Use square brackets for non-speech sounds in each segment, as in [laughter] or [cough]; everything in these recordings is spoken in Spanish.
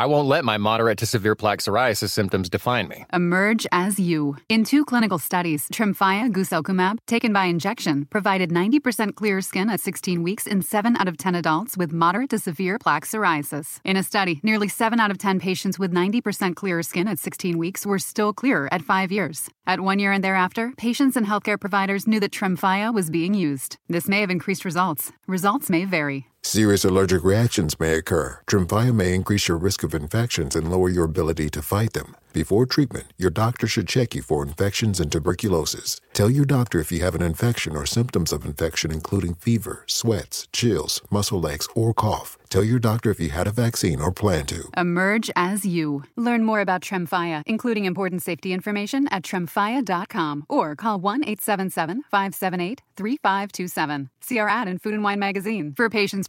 I won't let my moderate to severe plaque psoriasis symptoms define me. Emerge as you. In two clinical studies, Tremfya guselkumab, taken by injection, provided 90% clearer skin at 16 weeks in 7 out of 10 adults with moderate to severe plaque psoriasis. In a study, nearly 7 out of 10 patients with 90% clearer skin at 16 weeks were still clearer at 5 years. At 1 year and thereafter, patients and healthcare providers knew that Tremfya was being used. This may have increased results. Results may vary. Serious allergic reactions may occur. Tremfya may increase your risk of infections and lower your ability to fight them. Before treatment, your doctor should check you for infections and tuberculosis. Tell your doctor if you have an infection or symptoms of infection, including fever, sweats, chills, muscle aches, or cough. Tell your doctor if you had a vaccine or plan to. Emerge as you. Learn more about Tremfya, including important safety information at tremfya.com or call 1 877 578 3527. See our ad in Food and Wine magazine. For patients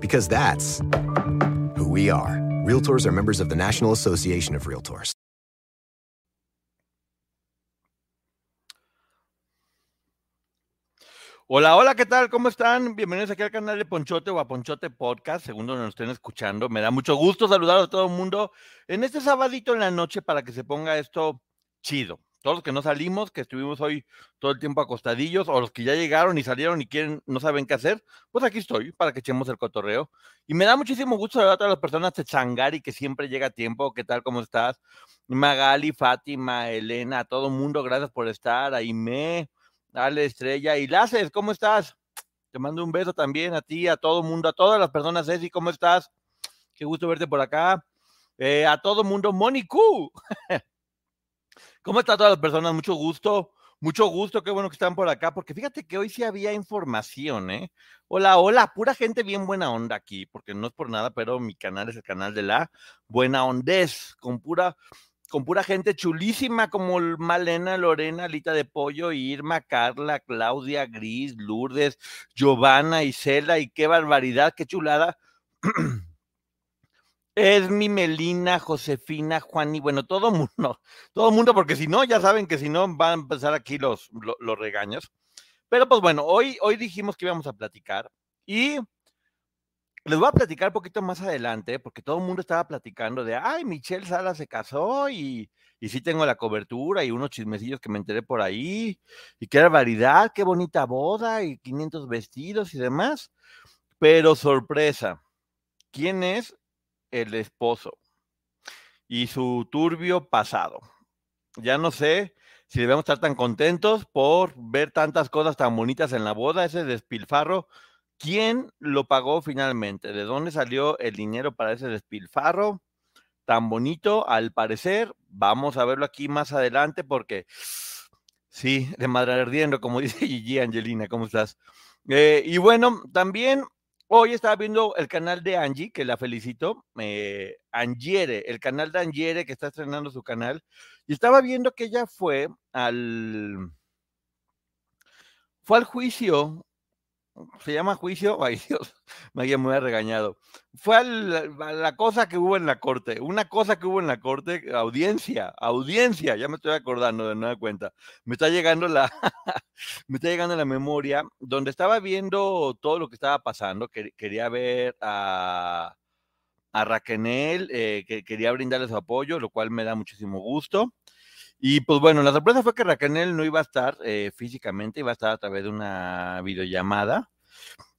Because that's who we are. Realtors are members of the National Association of Realtors. Hola, hola, ¿qué tal? ¿Cómo están? Bienvenidos aquí al canal de Ponchote o a Ponchote Podcast, según donde nos estén escuchando. Me da mucho gusto saludar a todo el mundo en este sabadito en la noche para que se ponga esto chido. Todos los que no salimos, que estuvimos hoy todo el tiempo acostadillos, o los que ya llegaron y salieron y quieren, no saben qué hacer, pues aquí estoy para que echemos el cotorreo. Y me da muchísimo gusto saludar a todas las personas de Changari que siempre llega a tiempo. ¿Qué tal? ¿Cómo estás? Magali, Fátima, Elena, a todo mundo, gracias por estar. Aime, Dale, Estrella. Y Laces, ¿cómo estás? Te mando un beso también a ti, a todo mundo, a todas las personas. Ceci, ¿cómo estás? Qué gusto verte por acá. Eh, a todo mundo, Monicu. [laughs] ¿Cómo están todas las personas? Mucho gusto. Mucho gusto, qué bueno que están por acá, porque fíjate que hoy sí había información, ¿eh? Hola, hola, pura gente bien buena onda aquí, porque no es por nada, pero mi canal es el canal de la buena ondez, con pura, con pura gente chulísima como Malena, Lorena, Lita de Pollo, Irma, Carla, Claudia, Gris, Lourdes, Giovanna, Isela, y qué barbaridad, qué chulada. [clears throat] Esmi, Melina, Josefina, Juan y bueno, todo mundo, [laughs] todo mundo, porque si no, ya saben que si no van a empezar aquí los, los, los regaños. Pero pues bueno, hoy, hoy dijimos que íbamos a platicar y les voy a platicar un poquito más adelante, porque todo el mundo estaba platicando de, ay, Michelle Sala se casó y, y sí tengo la cobertura y unos chismecillos que me enteré por ahí, y qué barbaridad, qué bonita boda y 500 vestidos y demás. Pero sorpresa, ¿quién es el esposo? Y su turbio pasado. Ya no sé si debemos estar tan contentos por ver tantas cosas tan bonitas en la boda, ese despilfarro ¿Quién lo pagó finalmente? ¿De dónde salió el dinero para ese despilfarro tan bonito? Al parecer, vamos a verlo aquí más adelante porque sí, de madre ardiendo, como [laughs] dice Gigi Angelina, ¿cómo estás? Eh, y bueno, también hoy estaba viendo el canal de Angie, que la felicito, eh, Angiere, el canal de Angiere que está estrenando su canal, y estaba viendo que ella fue al fue al juicio se llama juicio, [laughs] ay Dios, me había muy regañado. Fue la, cosa que hubo en la corte, una cosa que hubo en la corte, audiencia, audiencia, ya me estoy acordando de nueva cuenta. Me está llegando la, [laughs] me está llegando la memoria, donde estaba viendo todo lo que estaba pasando, que, quería ver a, a Raquel, eh, que quería brindarle su apoyo, lo cual me da muchísimo gusto. Y pues bueno, la sorpresa fue que Raquel no iba a estar eh, físicamente, iba a estar a través de una videollamada.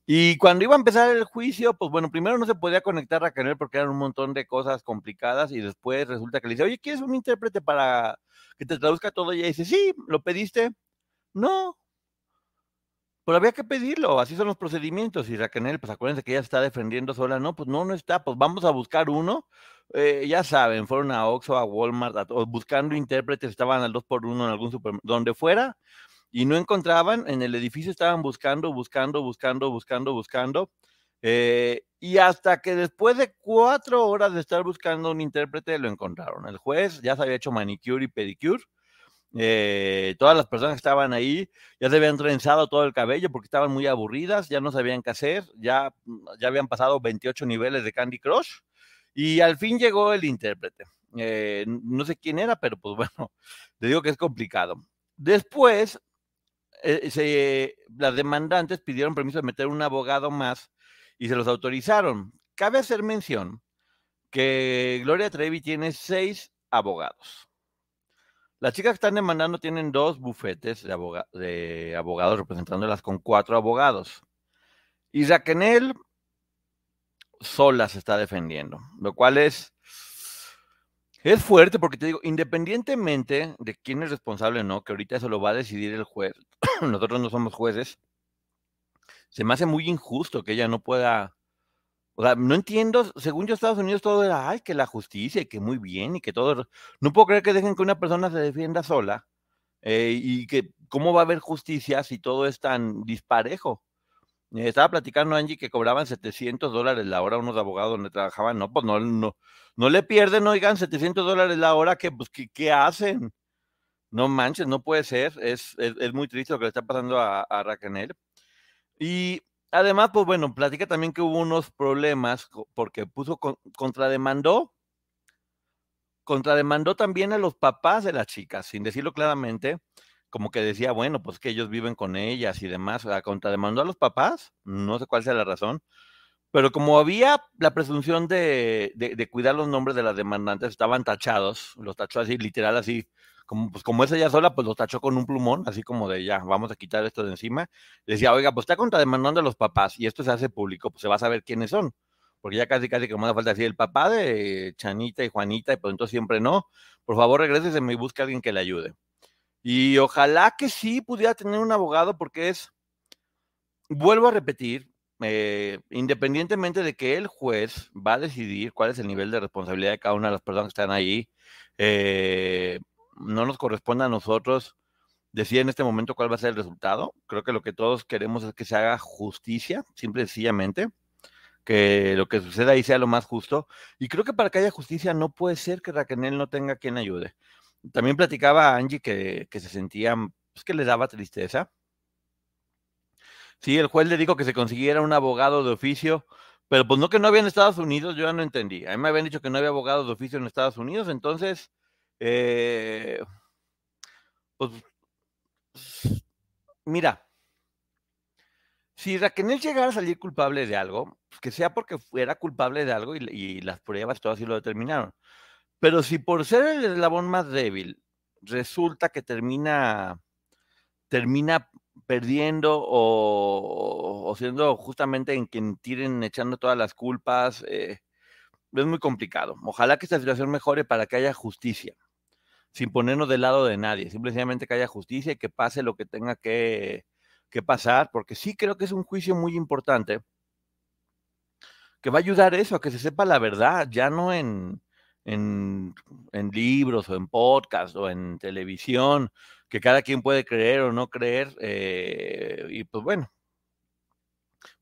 Y cuando iba a empezar el juicio, pues bueno, primero no se podía conectar Raquel porque eran un montón de cosas complicadas y después resulta que le dice, oye, ¿quieres un intérprete para que te traduzca todo? Y ella dice, sí, ¿lo pediste? No. Pero había que pedirlo, así son los procedimientos. Y Raquel, pues acuérdense que ella está defendiendo sola, no, pues no, no está, pues vamos a buscar uno eh, ya saben, fueron a Oxxo, a Walmart, a, buscando intérpretes, estaban al 2 por 1 en algún supermercado, donde fuera, y no encontraban, en el edificio estaban buscando, buscando, buscando, buscando, buscando. Eh, y hasta que después de cuatro horas de estar buscando un intérprete, lo encontraron. El juez ya se había hecho manicure y pedicure. Eh, todas las personas que estaban ahí ya se habían trenzado todo el cabello porque estaban muy aburridas, ya no sabían qué hacer, ya, ya habían pasado 28 niveles de Candy Crush y al fin llegó el intérprete. Eh, no sé quién era, pero pues [laughs] bueno, te digo que es complicado. Después, eh, las demandantes pidieron permiso de meter un abogado más y se los autorizaron. Cabe hacer mención que Gloria Trevi tiene seis abogados. Las chicas que están demandando tienen dos bufetes de, abogados representándolas con cuatro abogados. Y Raquel sola se está defendiendo, lo cual es es fuerte porque te digo, independientemente de quién es responsable o no, que ahorita eso lo va a decidir el juez, [clears throat] nosotros no somos jueces, se me hace muy injusto que ella no pueda, o sea, no entiendo, según yo Estados Unidos todo era, ay, que la justicia y que muy bien y que todo, no puedo creer que dejen que una persona se defienda sola eh, y que cómo va a haber justicia si todo es tan disparejo. Eh, estaba platicando Angie que cobraban 700 dólares la hora unos abogados donde trabajaban. No, pues no, no, no le pierden, oigan, 700 dólares la hora, que, pues, ¿qué, hacen? No manches, no puede ser. Es, es, muy triste lo que le está pasando a, a Raquel. Y además, pues bueno, platica también que hubo unos problemas porque puso contrademandó. Contrademandó también a los papás de las chicas, sin decirlo claramente como que decía, bueno, pues que ellos viven con ellas y demás, o sea, contrademandó a los papás, no sé cuál sea la razón, pero como había la presunción de, de, cuidar los nombres de las demandantes, estaban tachados, los tachó así, literal, así, como, pues como es ella sola, pues los tachó con un plumón, así como de ya, vamos a quitar esto de encima. Decía, oiga, pues está contrademandando a los papás y esto se hace público, pues se va a saber quiénes son, porque ya casi, casi que me hace falta decir el papá de Chanita y Juanita, y pues entonces siempre no. Por favor, regrese y busque a alguien que le ayude. Y ojalá que sí pudiera tener un abogado porque es, vuelvo a repetir, eh, independientemente de que el juez va a decidir cuál es el nivel de responsabilidad de cada una de las personas que están ahí, eh, no nos corresponde a nosotros decir en este momento cuál va a ser el resultado. Creo que lo que todos queremos es que se haga justicia, simple y sencillamente, que lo que suceda ahí sea lo más justo. Y creo que para que haya justicia no puede ser que Raquel no tenga quien ayude. También platicaba Angie que, se sentía, pues que le daba tristeza. Sí, el juez le dijo que se consiguiera un abogado de oficio, pero pues no que no había en Estados Unidos, yo ya no entendí. A mí me habían dicho que no había abogado de oficio en Estados Unidos, entonces, eh, pues, mira, si Raquel llegara a salir culpable de algo, pues que sea porque fuera culpable de algo y, las pruebas todas así lo determinaron. Pero si por ser el eslabón más débil resulta que termina, termina perdiendo o, siendo justamente en quien tiren echando todas las culpas, eh, es muy complicado. Ojalá que esta situación mejore para que haya justicia, sin ponernos del lado de nadie, simplemente que haya justicia y que pase lo que tenga que, que pasar, porque sí creo que es un juicio muy importante que va a ayudar eso, a que se sepa la verdad, ya no en, en, libros o en podcast o en televisión, que cada quien puede creer o no creer, eh, y pues bueno,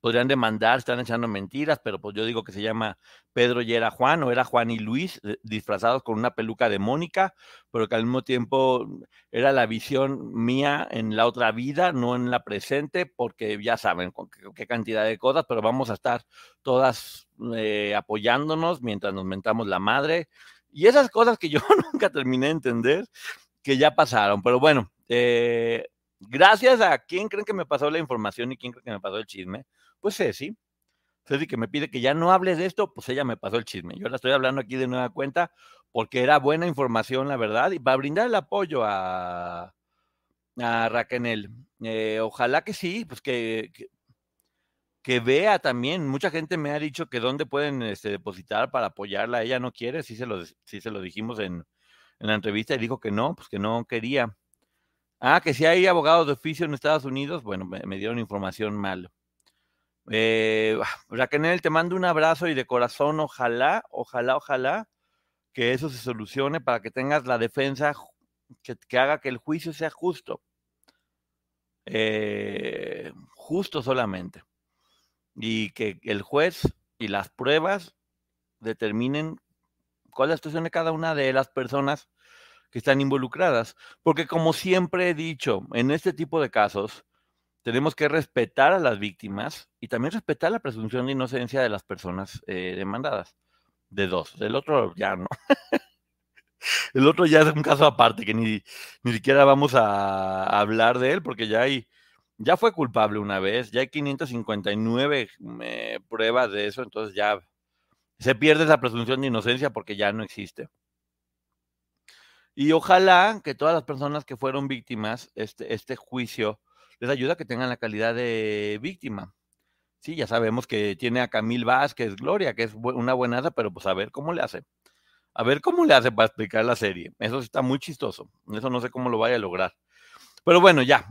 podrían demandar, están echando mentiras, pero pues yo digo que se llama Pedro y era Juan, o era Juan y Luis, eh, disfrazados con una peluca de Mónica, pero que al mismo tiempo era la visión mía en la otra vida, no en la presente, porque ya saben con qué, cantidad de cosas, pero vamos a estar todas eh, apoyándonos mientras nos mentamos la madre. Y esas cosas que yo [laughs] nunca terminé de entender, que ya pasaron, pero bueno, eh, gracias a quién creen que me pasó la información y quién creen que me pasó el chisme pues Ceci, Ceci que me pide que ya no hables de esto, pues ella me pasó el chisme. Yo la estoy hablando aquí de nueva cuenta porque era buena información, la verdad, y para brindar el apoyo a, a Raquel. Eh, ojalá que sí, pues que, que, vea también. Mucha gente me ha dicho que dónde pueden este, depositar para apoyarla. Ella no quiere, sí se lo, sí se lo dijimos en, en la entrevista y dijo que no, pues que no quería. Ah, que si hay abogados de oficio en Estados Unidos, bueno, me, me dieron información mal. Eh, Raquel, te mando un abrazo y de corazón, ojalá, ojalá, ojalá que eso se solucione para que tengas la defensa que, haga que el juicio sea justo. Eh, justo solamente. y que el juez y las pruebas determinen cuál es la situación de cada una de las personas que están involucradas. Porque como siempre he dicho, en este tipo de casos tenemos que respetar a las víctimas y también respetar la presunción de inocencia de las personas eh, demandadas. De dos. Del otro ya no. [laughs] El otro ya es un caso aparte que ni, ni siquiera vamos a, hablar de él porque ya hay, ya fue culpable una vez, ya hay 559 eh, pruebas de eso, entonces ya se pierde esa presunción de inocencia porque ya no existe. Y ojalá que todas las personas que fueron víctimas, este, este juicio les ayude a que tengan la calidad de víctima. Sí, ya sabemos que tiene a Camil Vázquez Gloria, que es una buenaza, pero pues a ver cómo le hace. A ver cómo le hace para explicar la serie. Eso está muy chistoso. Eso no sé cómo lo vaya a lograr. Pero bueno, ya,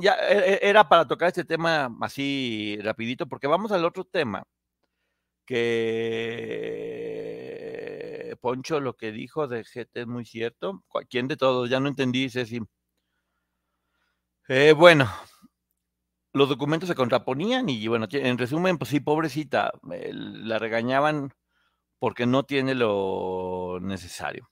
ya e, e, era para tocar este tema así rapidito, porque vamos al otro tema que Poncho lo que dijo de GT es muy cierto. ¿Quién de todos? Ya no entendí, Ceci. Eh, bueno, los documentos se contraponían y bueno, en resumen, pues sí, pobrecita, la regañaban porque no tiene lo necesario.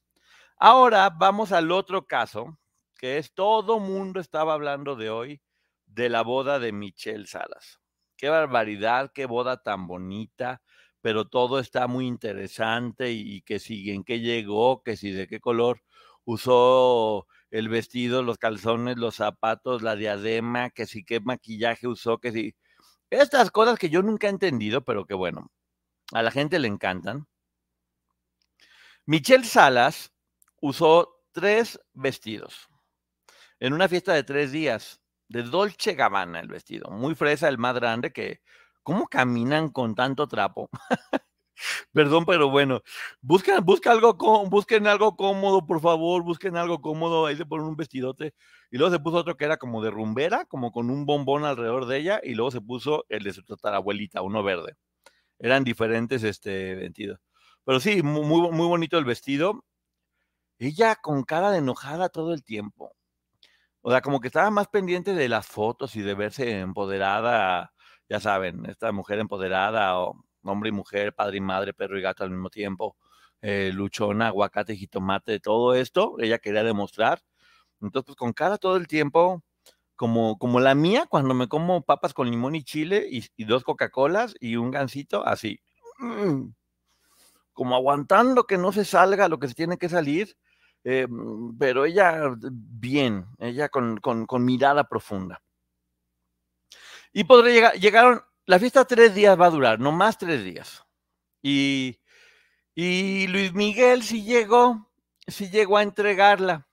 Ahora vamos al otro caso, que es todo mundo estaba hablando de hoy, de la boda de Michelle Salas. Qué barbaridad, qué boda tan bonita, pero todo está muy interesante y, que si en qué llegó, que si de qué color usó el vestido, los calzones, los zapatos, la diadema, que si qué maquillaje usó, que si... Estas cosas que yo nunca he entendido, pero que bueno, a la gente le encantan. Michelle Salas usó tres vestidos en una fiesta de tres días, de Dolce Gabbana el vestido, muy fresa, el más grande, que ¿cómo caminan con tanto trapo? [laughs] Perdón, pero bueno, busquen, algo, busquen algo cómodo, por favor, busquen algo cómodo, ahí se ponen un vestidote, y luego se puso otro que era como de rumbera, como con un bombón alrededor de ella, y luego se puso el de su tatarabuelita, uno verde. Eran diferentes este vestidos. Pero sí, muy, muy bonito el vestido. Ella con cara de enojada todo el tiempo. O sea, como que estaba más pendiente de las fotos y de verse empoderada, ya saben, esta mujer empoderada, o hombre y mujer, padre y madre, perro y gato al mismo tiempo, eh, luchona, aguacate, jitomate, todo esto, ella quería demostrar. Entonces, pues con cara todo el tiempo, como, como la mía, cuando me como papas con limón y chile y, dos Coca-Colas y un gansito, así. Mm, como aguantando que no se salga lo que se tiene que salir eh, mm, pero ella bien, ella con, con, mirada profunda. Y podré llegar, llegaron, la fiesta tres días va a durar, no más tres días. Y, y Luis Miguel sí llegó, sí llegó a entregarla.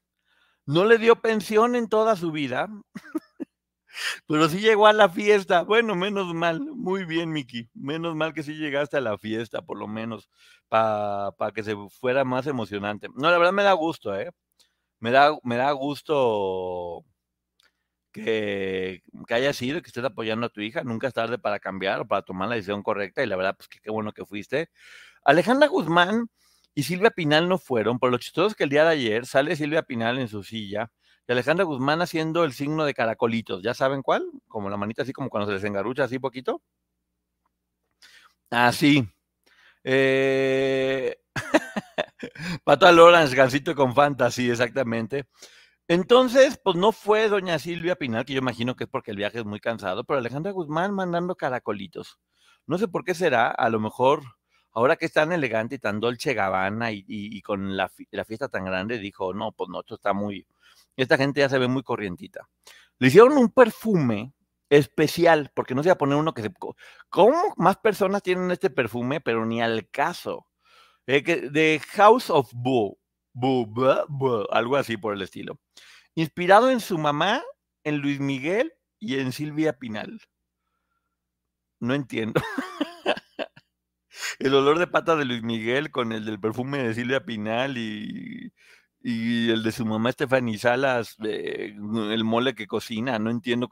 No le dio pensión en toda su vida, [laughs] pero sí llegó a la fiesta. Bueno, menos mal, muy bien, Miki. Menos mal que sí llegaste a la fiesta, por lo menos, para que se fuera más emocionante. No, la verdad me da gusto, ¿eh? Me da, me da gusto que, que haya sido, que estés apoyando a tu hija. Nunca es tarde para cambiar o para tomar la decisión correcta. Y la verdad, pues qué bueno que fuiste. Alejandra Guzmán y Silvia Pinal no fueron. Por lo chistoso que el día de ayer sale Silvia Pinal en su silla y Alejandra Guzmán haciendo el signo de caracolitos. ¿Ya saben cuál? Como la manita así como cuando se les engarucha así poquito. Así. Ah, eh... [laughs] Pato Lawrence, Gansito con Fantasy, exactamente. Entonces, pues no fue doña Silvia Pinal, que yo imagino que es porque el viaje es muy cansado, pero Alejandra Guzmán mandando caracolitos. No sé por qué será, a lo mejor ahora que es tan elegante y tan dolce gabana y, con la, fiesta tan grande, dijo, no, pues no, esto está muy, esta gente ya se ve muy corrientita. Le hicieron un perfume especial, porque no se va a poner uno que se... ¿Cómo más personas tienen este perfume, pero ni al caso? Eh, de House of Algo así por el estilo. Inspirado en su mamá, en Luis Miguel y en Silvia Pinal. No entiendo. [laughs] el olor de pata de Luis Miguel con el del perfume de Silvia Pinal y y el de su mamá Stephanie Salas, el mole que cocina, no entiendo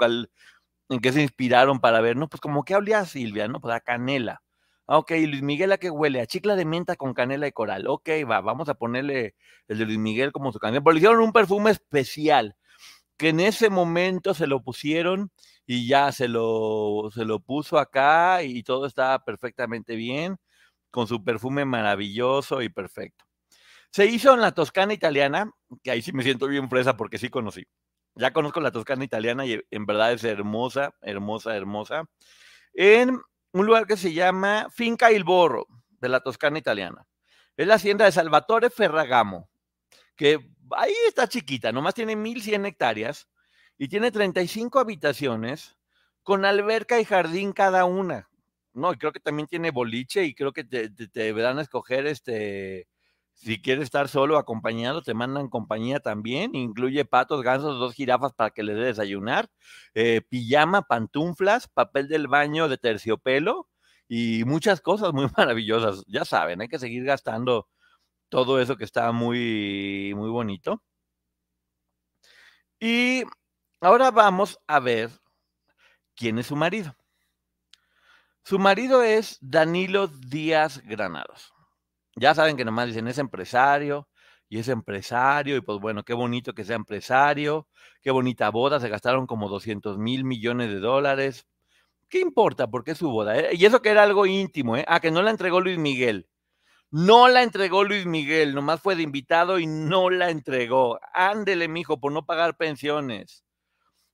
en qué se inspiraron para ver, no, pues como que olía Silvia, ¿no? Pues a canela. Ok, Luis Miguel a qué huele, a chicla de menta con canela y coral. Ok, va, vamos a ponerle el de Luis Miguel como su canela. Pero le hicieron un perfume especial, que en ese momento se lo pusieron y ya se lo, se lo puso acá y todo estaba perfectamente bien, con su perfume maravilloso y perfecto. Se hizo en la Toscana italiana, que ahí sí me siento bien fresa porque sí conocí. Ya conozco la Toscana italiana y en verdad es hermosa, hermosa, hermosa. En un lugar que se llama Finca Il Borro, de la Toscana italiana. Es la hacienda de Salvatore Ferragamo, que ahí está chiquita, nomás tiene 1100 hectáreas y tiene 35 habitaciones con alberca y jardín cada una. No, y creo que también tiene boliche y creo que te, te, a escoger este, si quieres estar solo acompañado, te mandan compañía también. Incluye patos, gansos, dos jirafas para que les dé desayunar, eh, pijama, pantuflas, papel del baño de terciopelo y muchas cosas muy [laughs] maravillosas. Ya saben, hay que seguir gastando todo eso que está muy, muy bonito. Y ahora vamos a ver quién es su marido. Su marido es Danilo Díaz Granados. Ya saben que nomás dicen es empresario y es empresario y pues bueno, qué bonito que sea empresario, qué bonita boda, se gastaron como 200 mil millones de dólares. ¿Qué importa? Porque es su boda. ¿eh? Y eso que era algo íntimo, ¿eh? Ah, que no la entregó Luis Miguel. No la entregó Luis Miguel, nomás fue de invitado y no la entregó. Ándele, mijo, por no pagar pensiones.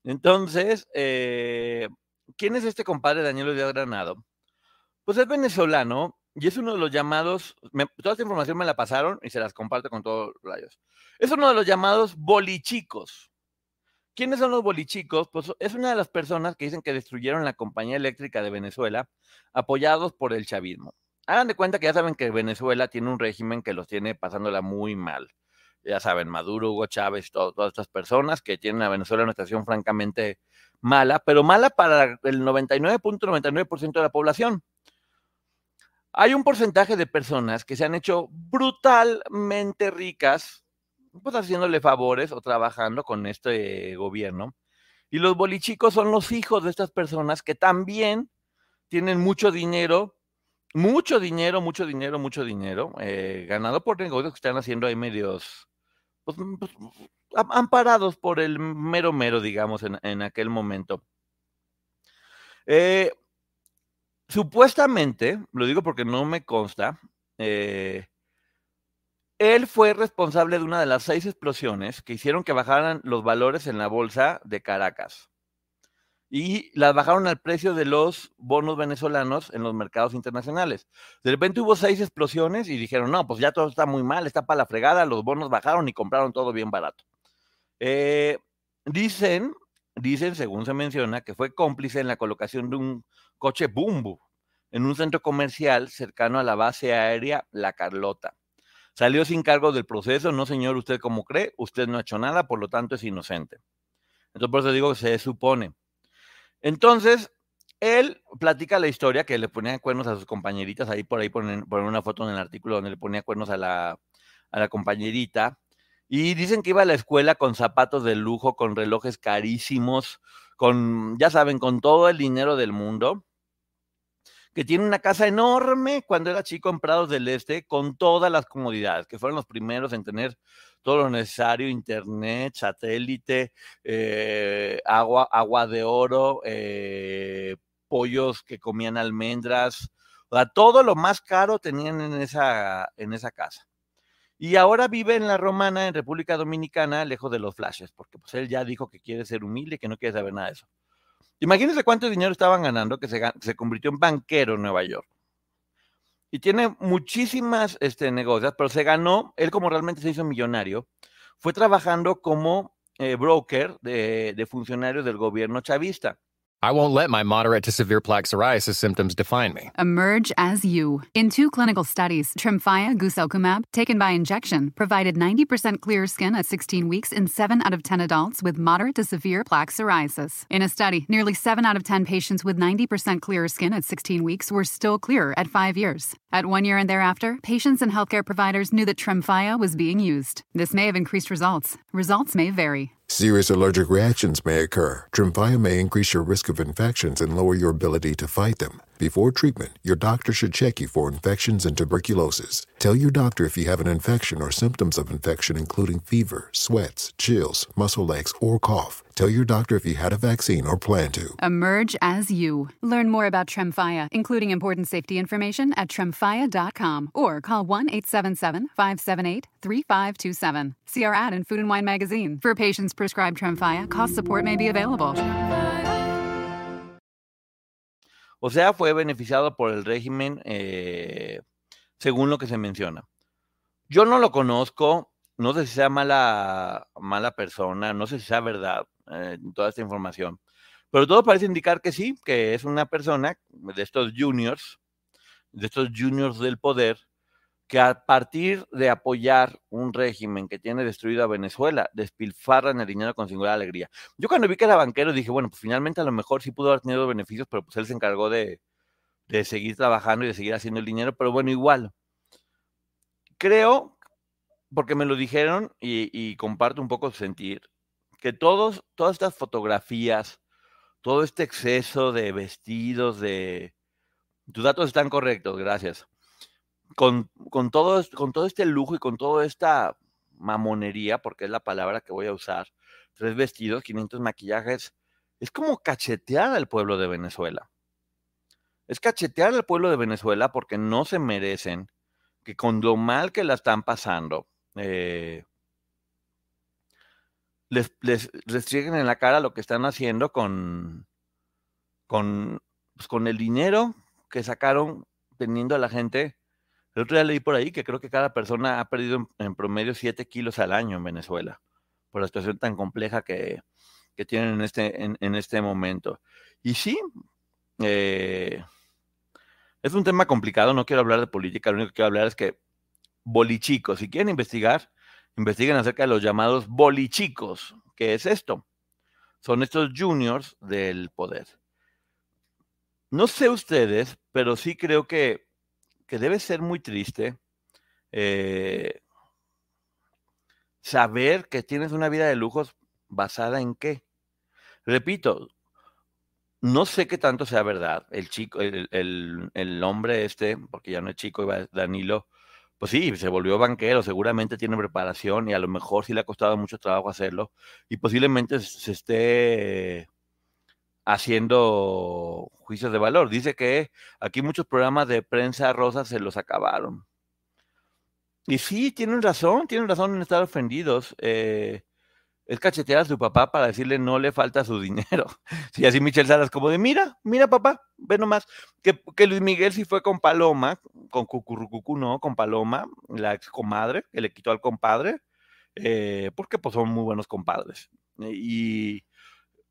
Entonces, eh, ¿quién es este compadre Daniel Díaz Granado? Pues es venezolano y es uno de los llamados, toda esta información me la pasaron y se las comparto con todos los rayos. Es uno de los llamados bolichicos. ¿Quiénes son los bolichicos? Pues es una de las personas que dicen que destruyeron la compañía eléctrica de Venezuela, apoyados por el chavismo. Hagan de cuenta que ya saben que Venezuela tiene un régimen que los tiene pasándola muy mal. Ya saben, Maduro, Hugo Chávez, todas estas personas que tienen a Venezuela en una situación francamente mala, pero mala para el 99.99% de la población. Hay un porcentaje de personas que se han hecho brutalmente ricas, pues haciéndole favores o trabajando con este gobierno. Y los bolichicos son los hijos de estas personas que también tienen mucho dinero mucho dinero, mucho dinero, mucho dinero, eh, ganado por negocios que están haciendo ahí medios, pues, mm, pues, amparados por el mero mero, digamos, en, aquel momento. Eh, supuestamente, lo digo porque no me consta, eh, él fue responsable de una de las seis explosiones que hicieron que bajaran los valores en la bolsa de Caracas y las bajaron al precio de los bonos venezolanos en los mercados internacionales. De repente hubo seis explosiones y dijeron, no, pues ya todo está muy mal, está para la fregada, los bonos bajaron y compraron todo bien barato. Eh, dicen, dicen, según se menciona, que fue cómplice en la colocación de un coche Bumbu en un centro comercial cercano a la base aérea La Carlota. Salió sin cargo del proceso, no señor, usted como cree, usted no ha hecho nada, por lo tanto es inocente. Entonces por eso digo que se supone. Entonces, él platica la historia que le ponía cuernos a sus compañeritas, ahí por ahí ponen, una foto en el artículo donde le ponía cuernos a la, a la compañerita. Y dicen que iba a la escuela con zapatos de lujo, con relojes carísimos, con, ya saben, con todo el dinero del mundo. Que tiene una casa enorme cuando era chico en Prados del Este, con todas las comodidades, que fueron los primeros en tener todo lo necesario, internet, satélite, eh, agua, agua de oro, eh, pollos que comían almendras, todo lo más caro tenían en esa, en esa casa. Y ahora vive en la Romana, en República Dominicana, lejos de los flashes, porque pues él ya dijo que quiere ser humilde, que no quiere saber nada de eso. Imagínense cuánto dinero estaban ganando, que se, se convirtió en banquero en Nueva York y tiene muchísimas este, negocios, pero se ganó, él como realmente se hizo millonario, fue trabajando como eh, broker de, de funcionarios del gobierno chavista. I won't let my moderate to severe plaque psoriasis symptoms define me. Emerge as you. In two clinical studies, Tremfya guselkumab, taken by injection, provided 90% clear skin at 16 weeks in 7 out of 10 adults with moderate to severe plaque psoriasis. In a study, nearly 7 out of 10 patients with 90% clear skin at 16 weeks were still clear at 5 years. At 1 year and thereafter, patients and healthcare providers knew that Tremfya was being used. This may have increased results. Results may vary. Serious allergic reactions may occur. Tremfya may increase your risk of infections and lower your ability to fight them. Before treatment, your doctor should check you for infections and tuberculosis. Tell your doctor if you have an infection or symptoms of infection, including fever, sweats, chills, muscle aches, or cough. Tell your doctor if you had a vaccine or plan to. Emerge as you. Learn more about Tremfya, including important safety information at tremfya.com or call 1 877 578 3527. See our ad in Food and Wine magazine. For patients prescribed Tremfya, cost support may be available. O sea, fue beneficiado por el régimen eh, según lo que se menciona. Yo no lo conozco, no sé si sea mala, mala persona, no sé si sea verdad eh, toda esta información, pero todo parece indicar que sí, que es una persona de estos juniors, de estos juniors del poder, que a partir de apoyar un régimen que tiene destruido a Venezuela, despilfarran el dinero con singular alegría. Yo cuando vi que era banquero dije, bueno, pues finalmente a lo mejor sí pudo haber tenido beneficios, pero pues él se encargó de, de seguir trabajando y de seguir haciendo el dinero, pero bueno, igual. Creo, porque me lo dijeron y, comparto un poco su sentir, que todos, todas estas fotografías, todo este exceso de vestidos, de... Tus datos están correctos, gracias con, con, todo, con todo este lujo y con toda esta mamonería, porque es la palabra que voy a usar, tres vestidos, 500 maquillajes, es como cachetear al pueblo de Venezuela. Es cachetear al pueblo de Venezuela porque no se merecen que con lo mal que la están pasando, eh, les, les restrieguen en la cara lo que están haciendo con, con, pues, con el dinero que sacaron teniendo a la gente el otro día leí por ahí que creo que cada persona ha perdido en, promedio 7 kilos al año en Venezuela, por la situación tan compleja que, tienen en este, en, este momento. Y sí, eh, es un tema complicado, no quiero hablar de política, lo único que quiero hablar es que bolichicos, si quieren investigar, investiguen acerca de los llamados bolichicos. ¿Qué es esto? Son estos juniors del poder. No sé ustedes, pero sí creo que que debe ser muy triste eh, saber que tienes una vida de lujos basada en qué. Repito, no sé qué tanto sea verdad. El chico, el, hombre este, porque ya no es chico, Danilo, pues sí, se volvió banquero, seguramente tiene preparación y a lo mejor sí le ha costado mucho trabajo hacerlo y posiblemente se esté haciendo juicios de valor. Dice que aquí muchos programas de prensa rosa se los acabaron. Y sí, tienen razón, tienen razón en estar ofendidos. Eh, es cachetear a su papá para decirle no le falta su dinero. [laughs] Si así Michelle Salas como de, mira, mira papá, ve nomás, que, que Luis Miguel sí fue con Paloma, con Cucurrucucu no, con Paloma, la ex comadre, que le quitó al compadre, eh, porque pues son muy buenos compadres. Y,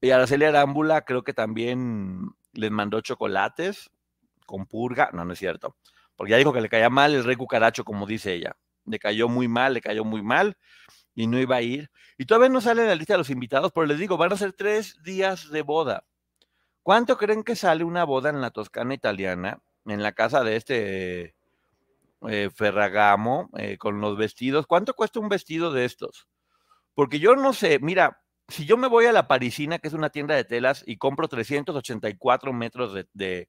y Araceli Arámbula creo que también les mandó chocolates con purga. No, no es cierto. Porque ya dijo que le caía mal el rey cucaracho, como dice ella. Le cayó muy mal, le cayó muy mal y no iba a ir. Y todavía no sale en la lista de los invitados, pero les digo, van a ser tres días de boda. ¿Cuánto creen que sale una boda en la Toscana italiana, en la casa de este eh, Ferragamo, eh, con los vestidos? ¿Cuánto cuesta un vestido de estos? Porque yo no sé, mira, si yo me voy a la Parisina, que es una tienda de telas, y compro 384 metros de,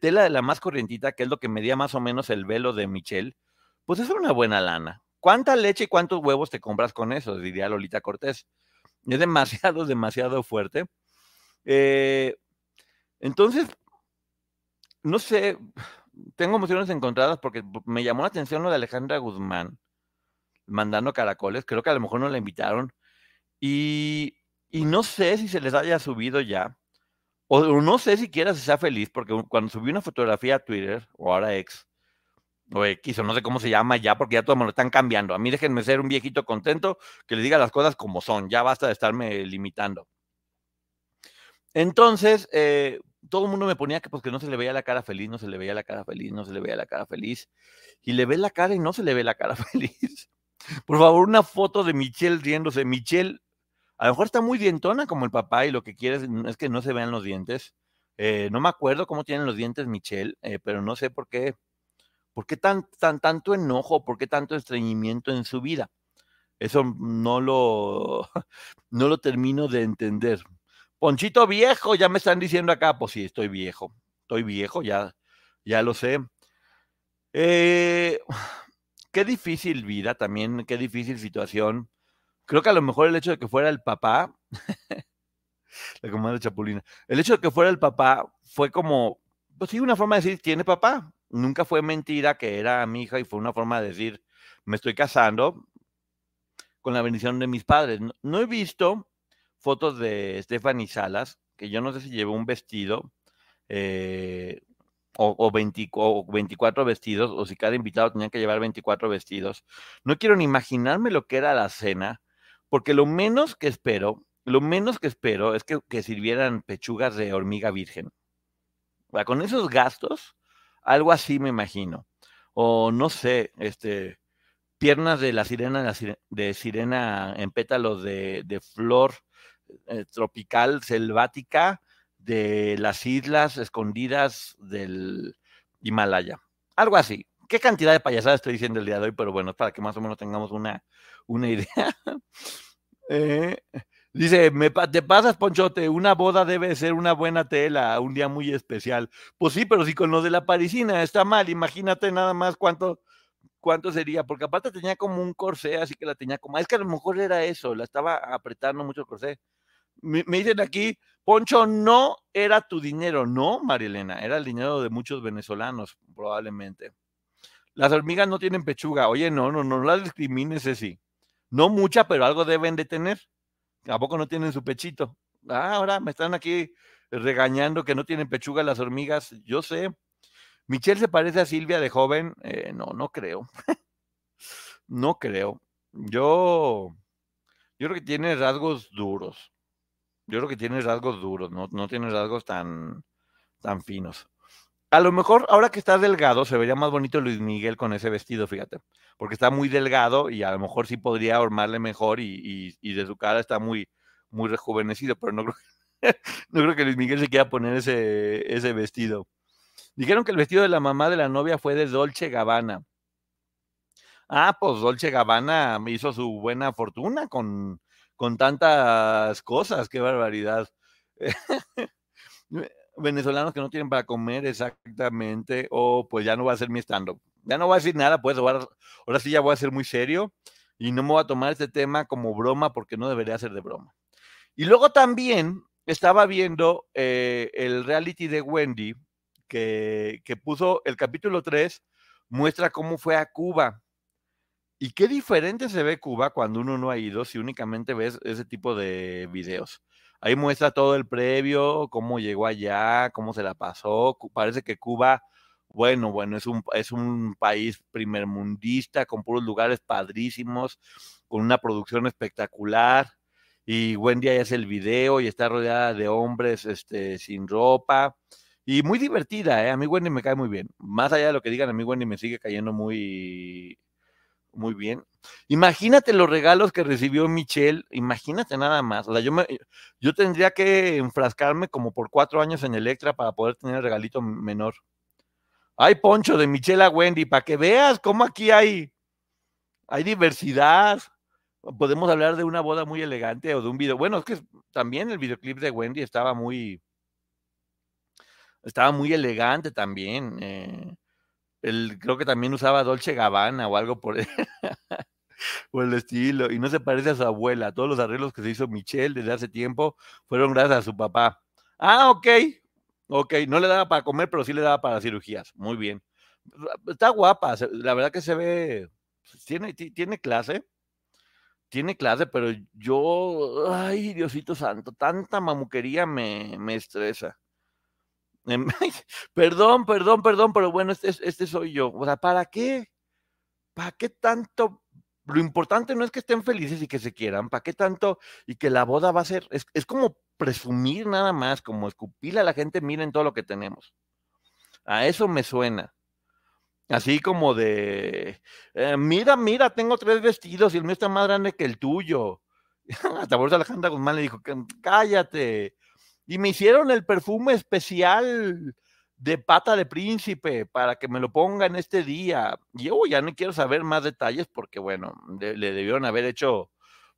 tela de la más corrientita, que es lo que medía más o menos el velo de Michelle, pues es una buena lana. ¿Cuánta leche y cuántos huevos te compras con eso? Diría Lolita Cortés. Es demasiado, [laughs] demasiado fuerte. Eh, entonces, no sé, tengo emociones encontradas porque me llamó la atención lo de Alejandra Guzmán mandando caracoles. Creo que a lo mejor no la invitaron y, no sé si se les haya subido ya, o, no sé siquiera si sea feliz, porque cuando subí una fotografía a Twitter, o ahora ex, o X, o no sé cómo se llama ya, porque ya todo me lo están cambiando. A mí déjenme ser un viejito contento que les diga las cosas como son, ya basta de estarme limitando. Entonces, eh, todo el mundo me ponía que pues que no se le veía la cara feliz, no se le veía la cara feliz, no se le veía la cara feliz. Y le ve la cara y no se le ve la cara [laughs] feliz. Por favor, una foto de Michelle riéndose. Michelle a lo mejor está muy dientona como el papá y lo que quiere es que no se vean los dientes. Eh, no me acuerdo cómo tienen los dientes Michelle, eh, pero no sé por qué, por qué tan, tan, tanto enojo, por qué tanto estreñimiento en su vida. Eso no lo, [laughs] no lo termino de entender. Ponchito viejo, ya me están diciendo acá, pues sí, estoy viejo. estoy viejo, ya, ya lo sé. Eh, [sighs] qué difícil vida también, qué difícil situación. Creo que a lo mejor el hecho de que fuera el papá, la comadre Chapulina, el hecho de que fuera el papá fue como, pues sí, una forma de decir, tiene papá. Nunca fue mentira que era mi hija y fue una forma de decir, me estoy casando con la bendición de mis padres. No, he visto fotos de Stephanie Salas, que yo no sé si llevó un vestido eh, o, o, 24 vestidos, o si cada invitado tenía que llevar 24 vestidos. No quiero ni imaginarme lo que era la cena, porque lo menos que espero, lo menos que espero es que, sirvieran pechugas de hormiga virgen. con esos gastos, algo así me imagino. O no sé, este, piernas de la sirena, de sirena en pétalos de, de flor eh, tropical, selvática, de las islas escondidas del Himalaya. Algo así. ¿Qué cantidad de payasadas estoy diciendo el día de hoy? Pero bueno, para que más o menos tengamos una, una idea. [laughs] eh, dice, me, te pasas, Ponchote, una boda debe ser una buena tela, un día muy especial. Pues sí, pero si con lo de la parisina está mal, imagínate nada más cuánto, cuánto sería, porque aparte tenía como un corsé, así que la tenía como, es que a lo mejor era eso, la estaba apretando mucho el corsé. Me, me dicen aquí, Poncho, no era tu dinero, no, Marielena, era el dinero de muchos venezolanos, probablemente. Las hormigas no tienen pechuga. Oye, no, no, no las discrimines, sí. No mucha, pero algo deben de tener. ¿A poco no tienen su pechito? Ah, ahora me están aquí regañando que no tienen pechuga las hormigas. Yo sé. Michelle se parece a Silvia de joven. Eh, no, no creo. [laughs] no creo. Yo, yo creo que tiene rasgos duros. Yo creo que tiene rasgos duros, no, no tiene rasgos tan, tan finos. A lo mejor ahora que está delgado se vería más bonito Luis Miguel con ese vestido, fíjate, porque está muy delgado y a lo mejor sí podría armarle mejor y, de su cara está muy, muy rejuvenecido, pero no creo, que, [laughs] no creo que Luis Miguel se quiera poner ese, ese vestido. Dijeron que el vestido de la mamá de la novia fue de Dolce Gabbana. Ah, pues Dolce Gabbana hizo su buena fortuna con, con tantas cosas, qué barbaridad. [laughs] Venezolanos que no tienen para comer exactamente, o pues ya no va a ser mi stand-up. Ya no voy a decir nada, pues ahora, ahora sí ya voy a ser muy serio y no me voy a tomar este tema como broma porque no debería ser de broma. Y luego también estaba viendo eh, el reality de Wendy que, que puso el capítulo 3, muestra cómo fue a Cuba y qué diferente se ve Cuba cuando uno no ha ido si únicamente ves ese tipo de videos. Ahí muestra todo el previo, cómo llegó allá, cómo se la pasó. Parece que Cuba, bueno, bueno, es un, es un país primermundista con puros lugares padrísimos, con una producción espectacular. Y Wendy ahí hace el video y está rodeada de hombres este, sin ropa. Y muy divertida, ¿eh? A mí Wendy me cae muy bien. Más allá de lo que digan, a mí Wendy me sigue cayendo muy muy bien. Imagínate los regalos que recibió Michelle, imagínate nada más. O sea, yo, me, yo tendría que enfrascarme como por cuatro años en Electra para poder tener el regalito menor. Ay, Poncho, de Michelle a Wendy, para que veas cómo aquí hay, hay diversidad. Podemos hablar de una boda muy elegante o de un video. Bueno, es que también el videoclip de Wendy estaba muy, estaba muy elegante también. Eh, creo que también usaba Dolce Gabbana o algo por [laughs] el, por el estilo, y no se parece a su abuela. Todos los arreglos que se hizo Michelle desde hace tiempo fueron gracias a su papá. Ah, ok, ok, no le daba para comer, pero sí le daba para cirugías. Muy bien. Está guapa, la verdad que se ve, tiene, tiene clase, tiene clase, pero yo, ay, Diosito Santo, tanta mamuquería me, me estresa. Em, [laughs] perdón, perdón, perdón, pero bueno, este, este soy yo. O sea, ¿para qué? ¿Para qué tanto? Lo importante no es que estén felices y que se quieran, ¿para qué tanto? Y que la boda va a ser, es, es como presumir nada más, como escupirle a la gente, miren todo lo que tenemos. A eso me suena. Así como de, eh, mira, mira, tengo tres vestidos y el mío está más grande que el tuyo. [laughs] Hasta por eso Alejandra Guzmán le dijo, cállate, y me hicieron el perfume especial de pata de príncipe para que me lo ponga en este día. Yo ya no quiero saber más detalles porque, bueno, le, debieron haber hecho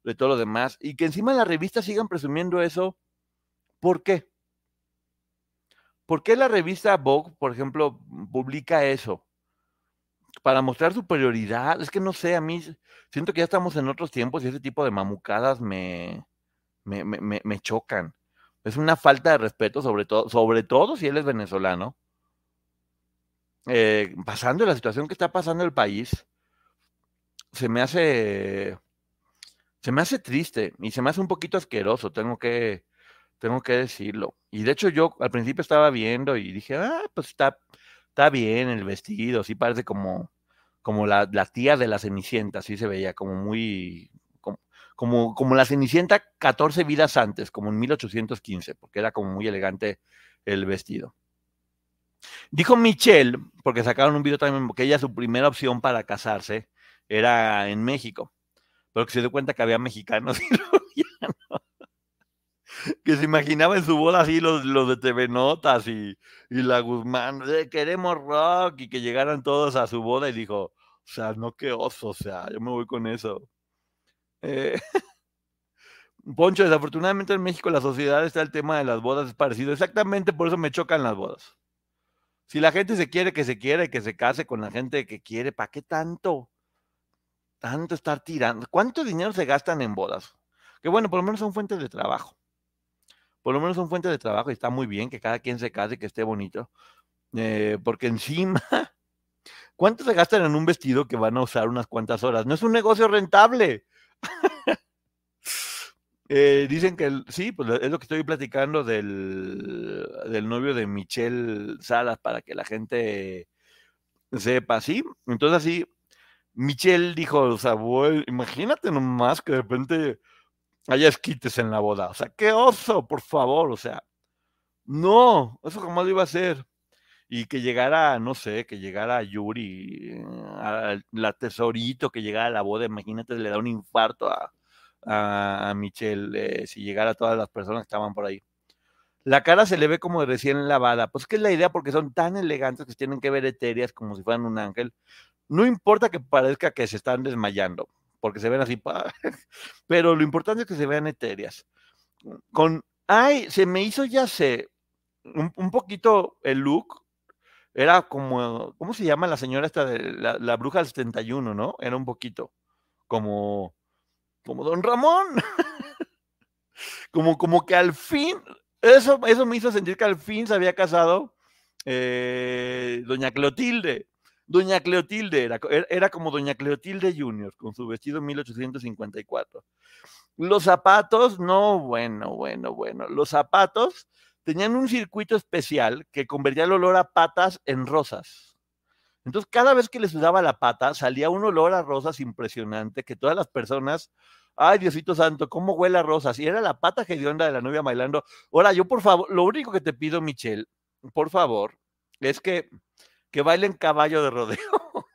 de todo lo demás. Y que encima en la revista sigan presumiendo eso. ¿Por qué? ¿Por qué la revista Vogue, por ejemplo, publica eso? Para mostrar superioridad. Es que no sé, a mí siento que ya estamos en otros tiempos y ese tipo de mamucadas me, me, me, me chocan. Es una falta de respeto, sobre todo, sobre si él es venezolano. Eh, pasando la situación que está pasando el país, se me hace, se me hace triste y se me hace un poquito asqueroso, tengo que, tengo que decirlo. Y de hecho yo al principio estaba viendo y dije, ah, pues está, está bien el vestido, sí parece como, como la, la tía de la Cenicienta, sí se veía como muy, como, como, la Cenicienta 14 vidas antes, como en 1815, porque era como muy elegante el vestido. Dijo Michelle, porque sacaron un video también, que ella su primera opción para casarse era en México, pero que se dio cuenta que había mexicanos [laughs] y que se imaginaba en su boda así los, los de TV Notas y, y la Guzmán, queremos rock y que llegaran todos a su boda y dijo, o sea, no qué oso, o sea, yo me voy con eso. Eh, [laughs] Poncho, desafortunadamente en México la sociedad está el tema de las bodas es parecido, exactamente por eso me chocan las bodas. Si la gente se quiere, que se quiere que se case con la gente que quiere, ¿para qué tanto? Tanto estar tirando. ¿Cuánto dinero se gastan en bodas? Que bueno, por lo menos son fuentes de trabajo. Por lo menos son fuentes de trabajo y está muy bien que cada quien se case y que esté bonito. Eh, porque encima, [laughs] ¿cuánto se gastan en un vestido que van a usar unas cuantas horas? No es un negocio rentable. [laughs] Eh, dicen que sí, pues es lo que estoy platicando del, del novio de Michelle Salas para que la gente sepa, ¿sí? Entonces así, Michelle dijo, o sea, imagínate nomás que de repente haya esquites en la boda, o sea, qué oso, por favor, o sea, no, eso jamás lo iba a hacer. Y que llegara, no sé, que llegara Yuri, a la tesorito, que llegara a la boda, imagínate, le da un infarto a, a, Michelle, eh, si llegara a todas las personas que estaban por ahí. La cara se le ve como recién lavada. Pues que es la idea, porque son tan elegantes que tienen que ver etéreas como si fueran un ángel. No importa que parezca que se están desmayando, porque se ven así, [laughs] pero lo importante es que se vean etéreas. Con, ay, se me hizo, ya sé, un, poquito el look, era como, ¿cómo se llama la señora esta de la, la bruja del 71, no? Era un poquito como como don Ramón. [laughs] como, como que al fin, eso, eso me hizo sentir que al fin se había casado eh, doña Clotilde. Doña Clotilde era, era, como Doña Clotilde Junior, con su vestido 1854. Los zapatos, no, bueno, bueno, bueno. Los zapatos tenían un circuito especial que convertía el olor a patas en rosas. Entonces, cada vez que le sudaba la pata, salía un olor a rosas impresionante que todas las personas, ay, Diosito Santo, ¿cómo huele a rosas? Y era la pata hedionda de la novia bailando. Ahora, yo por favor, lo único que te pido, Michelle, por favor, es que, que bailen caballo de rodeo. [laughs]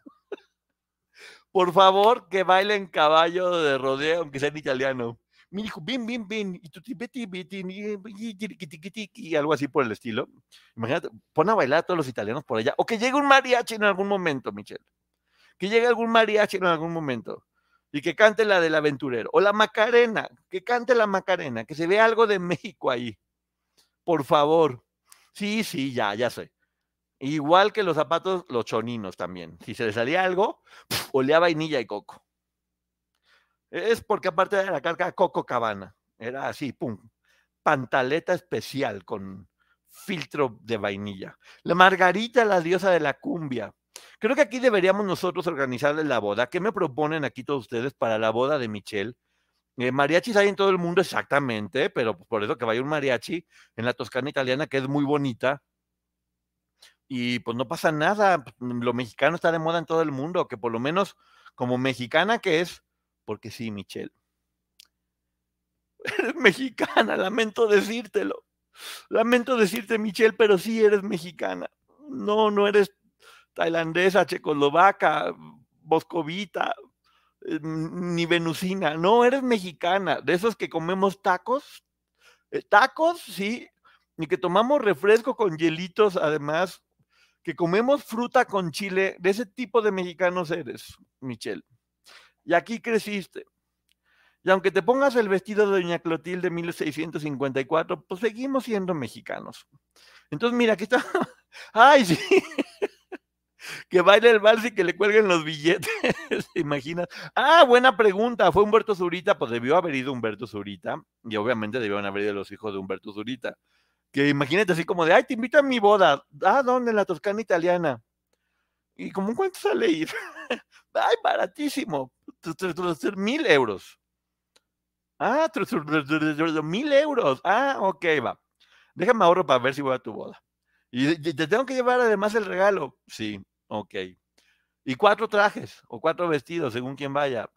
por favor, que bailen caballo de rodeo, aunque sea en italiano me dijo, bien, bien, bien, y algo así por el estilo. Imagínate, pon a bailar a todos los italianos por allá, o que llegue un mariachi en algún momento, Michelle. Que llegue algún mariachi en algún momento y que cante la del aventurero, o la Macarena, que cante la Macarena, que se vea algo de México ahí. Por favor. Sí, sí, ya, ya sé. Igual que los zapatos, los choninos también. Si se le salía algo, olía vainilla y coco. Es porque aparte de la carga Coco Cabana, era así, pum, pantaleta especial con filtro de vainilla. La Margarita, la diosa de la cumbia. Creo que aquí deberíamos nosotros organizarle la boda. ¿Qué me proponen aquí todos ustedes para la boda de Michelle? Eh, mariachis hay en todo el mundo, exactamente, pero por eso que vaya un mariachi en la Toscana italiana, que es muy bonita. Y pues no pasa nada, lo mexicano está de moda en todo el mundo, que por lo menos como mexicana que es, porque sí, Michelle. [laughs] Eres mexicana, lamento decírtelo. Lamento decirte, Michelle, pero sí eres mexicana. No, no eres tailandesa, checoslovaca, boscovita, eh, ni venusina. No, eres mexicana. De esos que comemos tacos. Eh, tacos, sí. Y que tomamos refresco con hielitos, además. Que comemos fruta con chile. De ese tipo de mexicanos eres, Michelle y aquí creciste. Y aunque te pongas el vestido de Doña Clotilde de 1654, pues seguimos siendo mexicanos. Entonces, mira, aquí está. [laughs] ¡Ay, sí! [laughs] que baile el vals y que le cuelguen los billetes. [laughs] ¿Te imaginas? Ah, buena pregunta. ¿Fue Humberto Zurita? Pues debió haber ido Humberto Zurita. Y obviamente debieron haber ido los hijos de Humberto Zurita. Que imagínate así como de, ay, te invito a mi boda. Ah, ¿dónde? En la Toscana italiana. ¿Y como cuánto sale ir? ay, baratísimo. Mil euros. Ah, mil euros. Ah, ok, va. Déjame ahorro para ver si voy a tu boda. Y te tengo que llevar además el regalo. Sí, ok. Y cuatro trajes o cuatro vestidos, según quien vaya.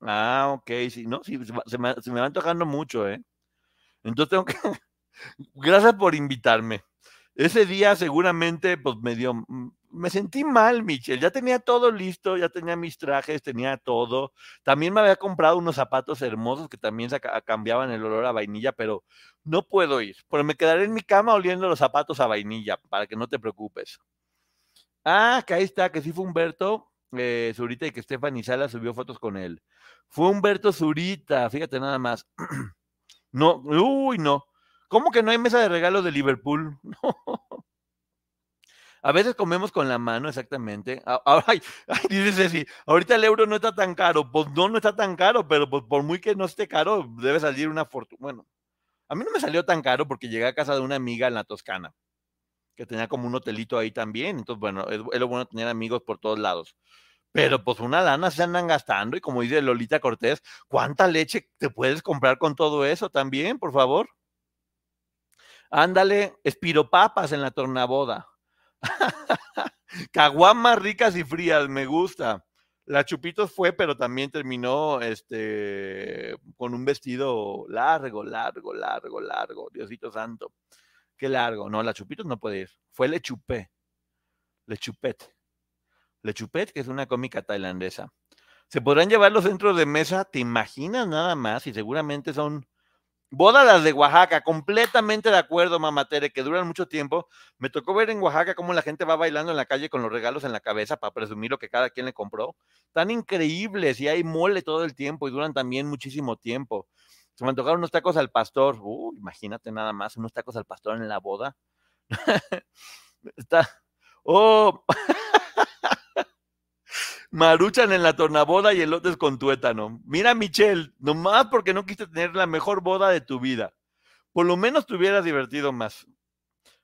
Ah, ok, sí, no, sí, se me, se me va antojando mucho, ¿eh? Entonces tengo que... [laughs] Gracias por invitarme. Ese día seguramente, pues me dio, mm, me sentí mal, Michelle. Ya tenía todo listo, ya tenía mis trajes, tenía todo. También me había comprado unos zapatos hermosos que también cambiaban el olor a vainilla, pero no puedo ir, porque me quedaré en mi cama oliendo los zapatos a vainilla, para que no te preocupes. Ah, que ahí está, que sí fue Humberto eh, Zurita y que Stephanie Sala subió fotos con él. Fue Humberto Zurita, fíjate nada más. [clears throat] no, uy, no. ¿Cómo que no hay mesa de regalo de Liverpool? [laughs] No. A veces comemos con la mano, exactamente. Ahora, [laughs] ay, dice Ceci, ahorita el euro no está tan caro. Pues no, no está tan caro, pero pues, por muy que no esté caro, debe salir una fortuna. Bueno, a mí no me salió tan caro porque llegué a casa de una amiga en la Toscana, que tenía como un hotelito ahí también. Entonces, bueno, es, lo bueno tener amigos por todos lados. Pero pues una lana se andan gastando y como dice Lolita Cortés, ¿cuánta leche te puedes comprar con todo eso también, por favor? Ándale, espiropapas en la tornaboda. [laughs] Caguamas ricas y frías, me gusta. La Chupitos fue, pero también terminó este, con un vestido largo, largo, largo, largo. Diosito santo. Qué largo. No, la Chupitos no puede ir. Fue Le Chupé. Le Chupet. Le Chupet, que es una cómica tailandesa. Se podrán llevar los centros de mesa, ¿te imaginas nada más? Y seguramente son Bodas las de Oaxaca, completamente de acuerdo, Tere, que duran mucho tiempo. Me tocó ver en Oaxaca cómo la gente va bailando en la calle con los regalos en la cabeza para presumir lo que cada quien le compró. Tan increíbles y hay mole todo el tiempo y duran también muchísimo tiempo. Se me antojaron unos tacos al pastor. Uh, imagínate nada más, unos tacos al pastor en la boda. [laughs] Está. Oh. [laughs] Maruchan en la tornaboda y elotes con tuétano. Mira, Michelle, nomás porque no quisiste tener la mejor boda de tu vida. Por lo menos te hubieras divertido más.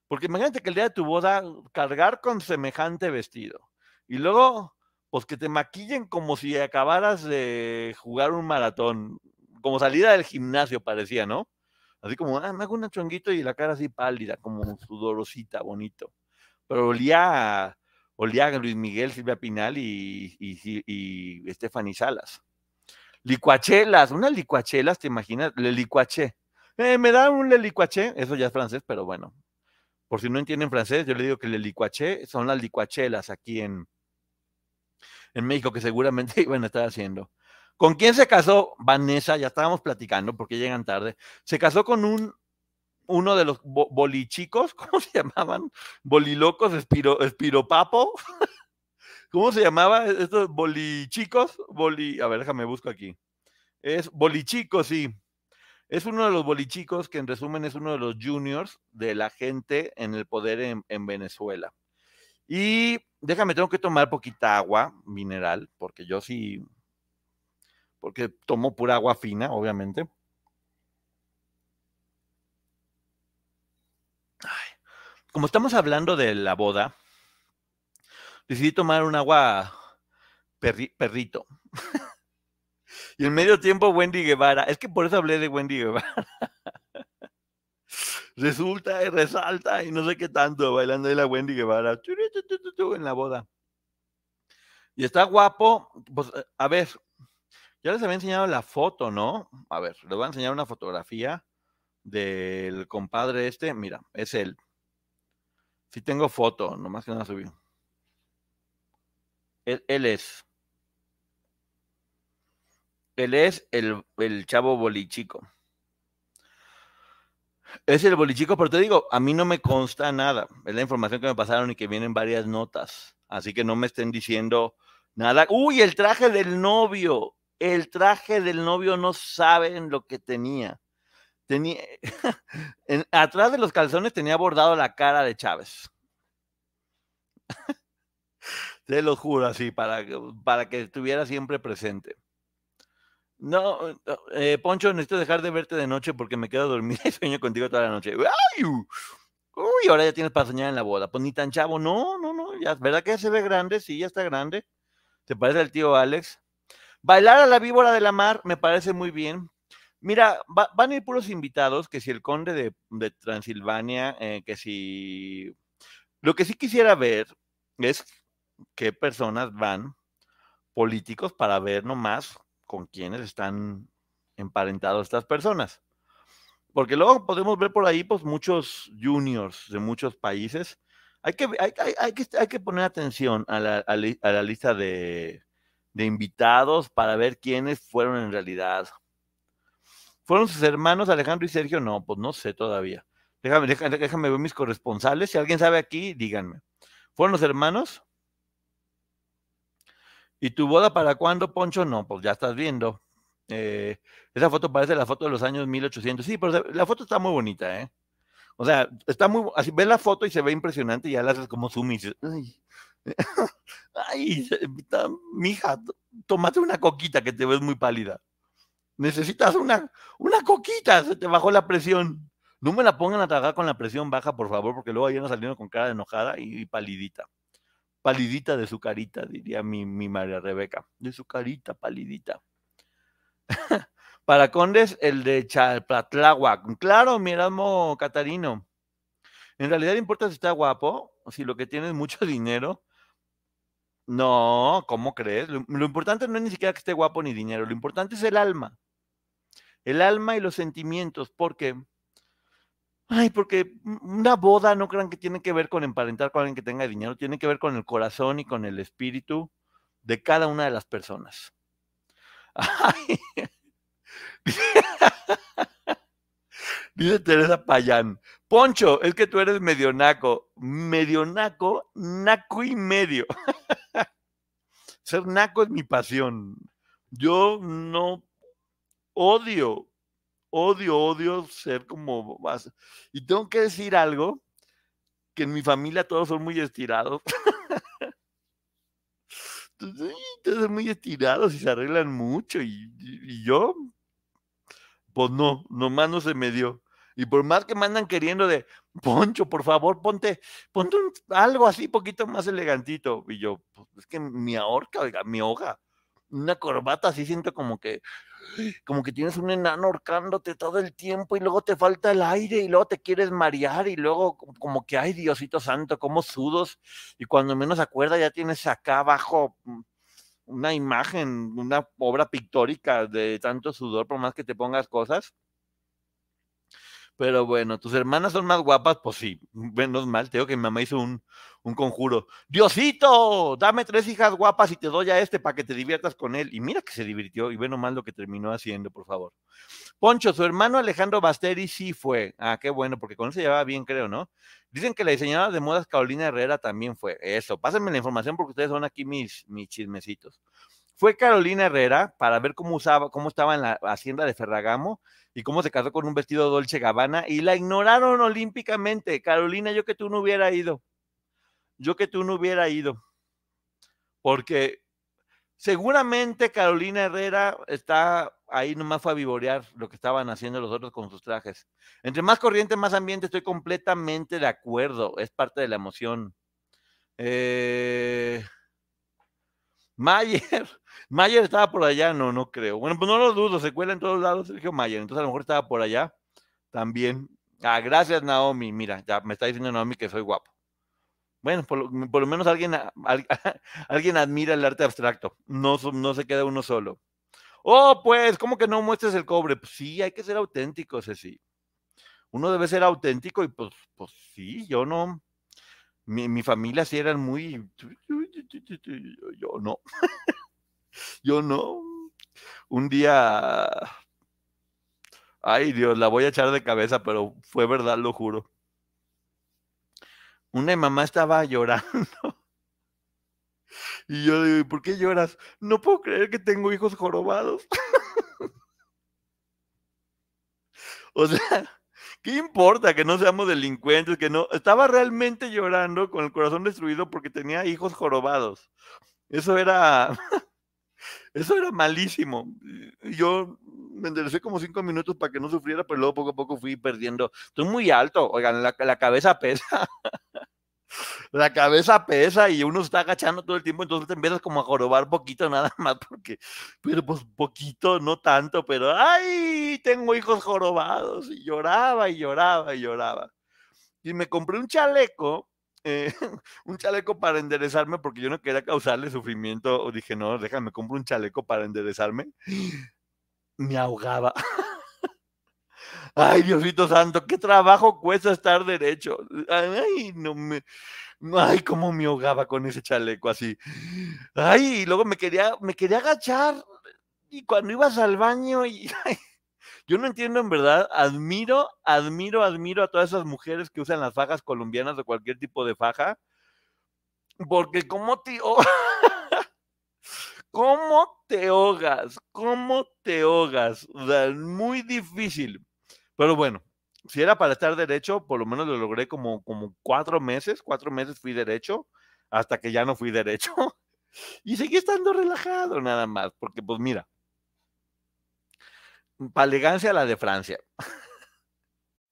Porque imagínate que el día de tu boda, cargar con semejante vestido. Y luego, pues que te maquillen como si acabaras de jugar un maratón. Como salida del gimnasio parecía, ¿no? Así como, ah, me hago un chonguito y la cara así pálida, como sudorosita, bonito. Pero olía olía Luis Miguel, Silvia Pinal y, y, Stephanie Salas. Licuachelas, unas licuachelas, ¿te imaginas? Le licuaché. Eh, me da un le licuaché, eso ya es francés, pero bueno. Por si no entienden francés, yo le digo que le licuaché son las licuachelas aquí en, en México, que seguramente [laughs] iban a estar haciendo. ¿Con quién se casó? Vanessa, ya estábamos platicando porque llegan tarde. Se casó con un uno de los bolichicos, [laughs] ¿cómo se llamaban? Bolilocos, espiro, espiropapo. [laughs] ¿Cómo se llamaba estos bolichicos? Boli, a ver, déjame busco aquí. Es bolichicos, sí. Es uno de los bolichicos que en resumen es uno de los juniors de la gente en el poder en, en Venezuela. Y déjame, tengo que tomar poquita agua mineral, porque yo sí, porque tomo pura agua fina, obviamente. Como estamos hablando de la boda, decidí tomar un agua perrito. [laughs] y en medio tiempo Wendy Guevara, es que por eso hablé de Wendy Guevara. [laughs] Resulta y resalta y no sé qué tanto bailando de la Wendy Guevara en la boda. Y está guapo. Pues, a ver, ya les había enseñado la foto, ¿no? A ver, les voy a enseñar una fotografía del compadre este. Mira, es él. Sí tengo foto, nomás que no la subí. Él, es. Él es el, el chavo bolichico. Es el bolichico, pero te digo, a mí no me consta nada. Es la información que me pasaron y que vienen varias notas. Así que no me estén diciendo nada. Uy, el traje del novio. El traje del novio no saben lo que tenía. Tenía, [laughs] atrás de los calzones tenía bordado la cara de Chávez. [laughs] Te lo juro así, para, para que estuviera siempre presente. No, eh, Poncho, necesito dejar de verte de noche porque me quedo dormida [laughs] y sueño contigo toda la noche. Uy, ahora ya tienes para soñar en la boda. Pues ni tan chavo. No, no, no. Ya, ¿Verdad que ya se ve grande? Sí, ya está grande. ¿Te parece el tío Alex? Bailar a la víbora de la mar me parece muy bien. Mira, van a ir puros invitados, que si el conde de, Transilvania, eh, que si... Lo que sí quisiera ver es qué personas van, políticos, para ver nomás con quiénes están emparentados estas personas. Porque luego podemos ver por ahí pues muchos juniors de muchos países. Hay que, hay, que, hay que poner atención a la, a la lista de, de invitados para ver quiénes fueron en realidad. ¿Fueron sus hermanos Alejandro y Sergio? No, pues no sé todavía. Déjame, déjame, ver mis corresponsales. Si alguien sabe aquí, díganme. ¿Fueron los hermanos? ¿Y tu boda para cuándo, Poncho? No, pues ya estás viendo. Eh, esa foto parece la foto de los años 1800. Sí, pero la foto está muy bonita, ¿eh? O sea, está muy. Así ves la foto y se ve impresionante y ya la haces como zoom y dices, ay, [laughs] ay, mija, tómate una coquita que te ves muy pálida. Necesitas una, una coquita, se te bajó la presión. No me la pongan a tragar con la presión baja, por favor, porque luego no saliendo con cara de enojada y, palidita. Palidita de su carita, diría mi, mi María Rebeca. De su carita, palidita. [laughs] Para Condes, el de Chalpatláhuac. Claro, mi Erasmo Catarino. En realidad importa si está guapo, si lo que tiene es mucho [laughs] dinero. No, ¿cómo crees? Lo, lo, importante no es ni siquiera que esté guapo ni dinero, lo importante es el alma. El alma y los sentimientos, porque, ay, porque una boda no crean que tiene que ver con emparentar con alguien que tenga dinero, tiene que ver con el corazón y con el espíritu de cada una de las personas. [laughs] Ay. [laughs] Dice Teresa Payán, Poncho, es que tú eres medio naco, medio naco, naco y medio. [laughs] Ser naco es mi pasión. Yo no odio, odio, odio ser como. Y tengo que decir algo, que en mi familia todos son muy estirados. [laughs] todos son muy estirados y se arreglan mucho. Y, yo, pues no, nomás no se me dio. Y por más que me andan queriendo de, Poncho, por favor, ponte, ponte algo así, poquito más elegantito. Y yo, pues es que mi ahorca, oiga, mi hoja, una corbata así siento como que, como que tienes un enano ahorcándote todo el tiempo y luego te falta el aire y luego te quieres marear y luego como que, ay, Diosito Santo, como sudos. Y cuando menos acuerda ya tienes acá abajo mm, una imagen, una obra pictórica de tanto sudor, por más que te pongas cosas. Pero bueno, tus hermanas son más guapas, pues sí, menos mal, tengo que mi mamá hizo un, un, conjuro. Diosito, dame tres hijas guapas y te doy a este para que te diviertas con él. Y mira que se divirtió y bueno mal lo que terminó haciendo, por favor. Poncho, su hermano Alejandro Basteri sí fue. Ah, qué bueno, porque con él se llevaba bien, creo, ¿no? Dicen que la diseñadora de modas Carolina Herrera también fue. Eso, pásenme la información porque ustedes son aquí mis, mis chismecitos. Fue Carolina Herrera para ver cómo usaba, cómo estaba en la hacienda de Ferragamo y cómo se casó con un vestido Dolce Gabbana y la ignoraron olímpicamente. Carolina, yo que tú no hubiera ido. Yo que tú no hubiera ido. Porque seguramente Carolina Herrera está ahí nomás fue a vivorear lo que estaban haciendo los otros con sus trajes. Entre más corriente, más ambiente, estoy completamente de acuerdo. Es parte de la emoción. Eh, Mayer, [laughs] Mayer estaba por allá, no, no creo. Bueno, pues no lo dudo, se cuela en todos lados Sergio Mayer, entonces a lo mejor estaba por allá también. Ah, gracias Naomi, mira, ya me está diciendo Naomi que soy guapo. Bueno, por lo, menos [laughs] alguien, admira el arte abstracto, no, se queda uno solo. Oh, pues, ¿cómo que no muestres el cobre? Pues sí, hay que ser auténtico, sí. Uno debe ser auténtico y pues, pues sí, yo no, mi, mi familia sí eran muy, yo no. [laughs] Yo no. Un día. Ay, Dios, la voy a echar de cabeza, pero fue verdad, lo juro. Una mamá estaba llorando. [laughs] Y yo le digo, ¿por qué lloras? No puedo creer que tengo hijos jorobados. [laughs] o sea, ¿qué importa que no seamos delincuentes? Que no. Estaba realmente llorando con el corazón destruido porque tenía hijos jorobados. Eso era. [laughs] Eso era malísimo. Yo me enderecé como cinco minutos para que no sufriera, pero luego poco a poco fui perdiendo. Estoy muy alto, oigan, la, la cabeza pesa. [laughs] [laughs] la cabeza pesa y uno está agachando todo el tiempo, entonces te empiezas como a jorobar poquito [laughs] nada más, porque, pero pues poquito, no tanto, pero ¡ay! Tengo hijos jorobados y lloraba y lloraba y lloraba. Y me compré un chaleco, eh, [laughs] un chaleco para enderezarme porque yo no quería causarle sufrimiento, o dije, no, déjame, compro un chaleco para enderezarme. [gasps] Me ahogaba. Ay, Diosito Santo, qué trabajo cuesta estar derecho. Ay, no me. Ay, cómo me ahogaba con ese chaleco así. Ay, y luego me quería, me quería agachar. Y cuando ibas al baño, y, [laughs] yo no entiendo en verdad, admiro, admiro, admiro a todas esas mujeres que usan las fajas colombianas o cualquier tipo de faja. Porque como tío. [laughs] ¿Cómo te ahogas? ¿Cómo te ahogas? O sea, muy difícil. Pero bueno, si era para estar derecho, por lo menos lo logré como, como cuatro meses, cuatro meses fui derecho, hasta que ya no fui derecho. [laughs] Y seguí estando relajado nada más, porque pues mira, para elegancia la de Francia.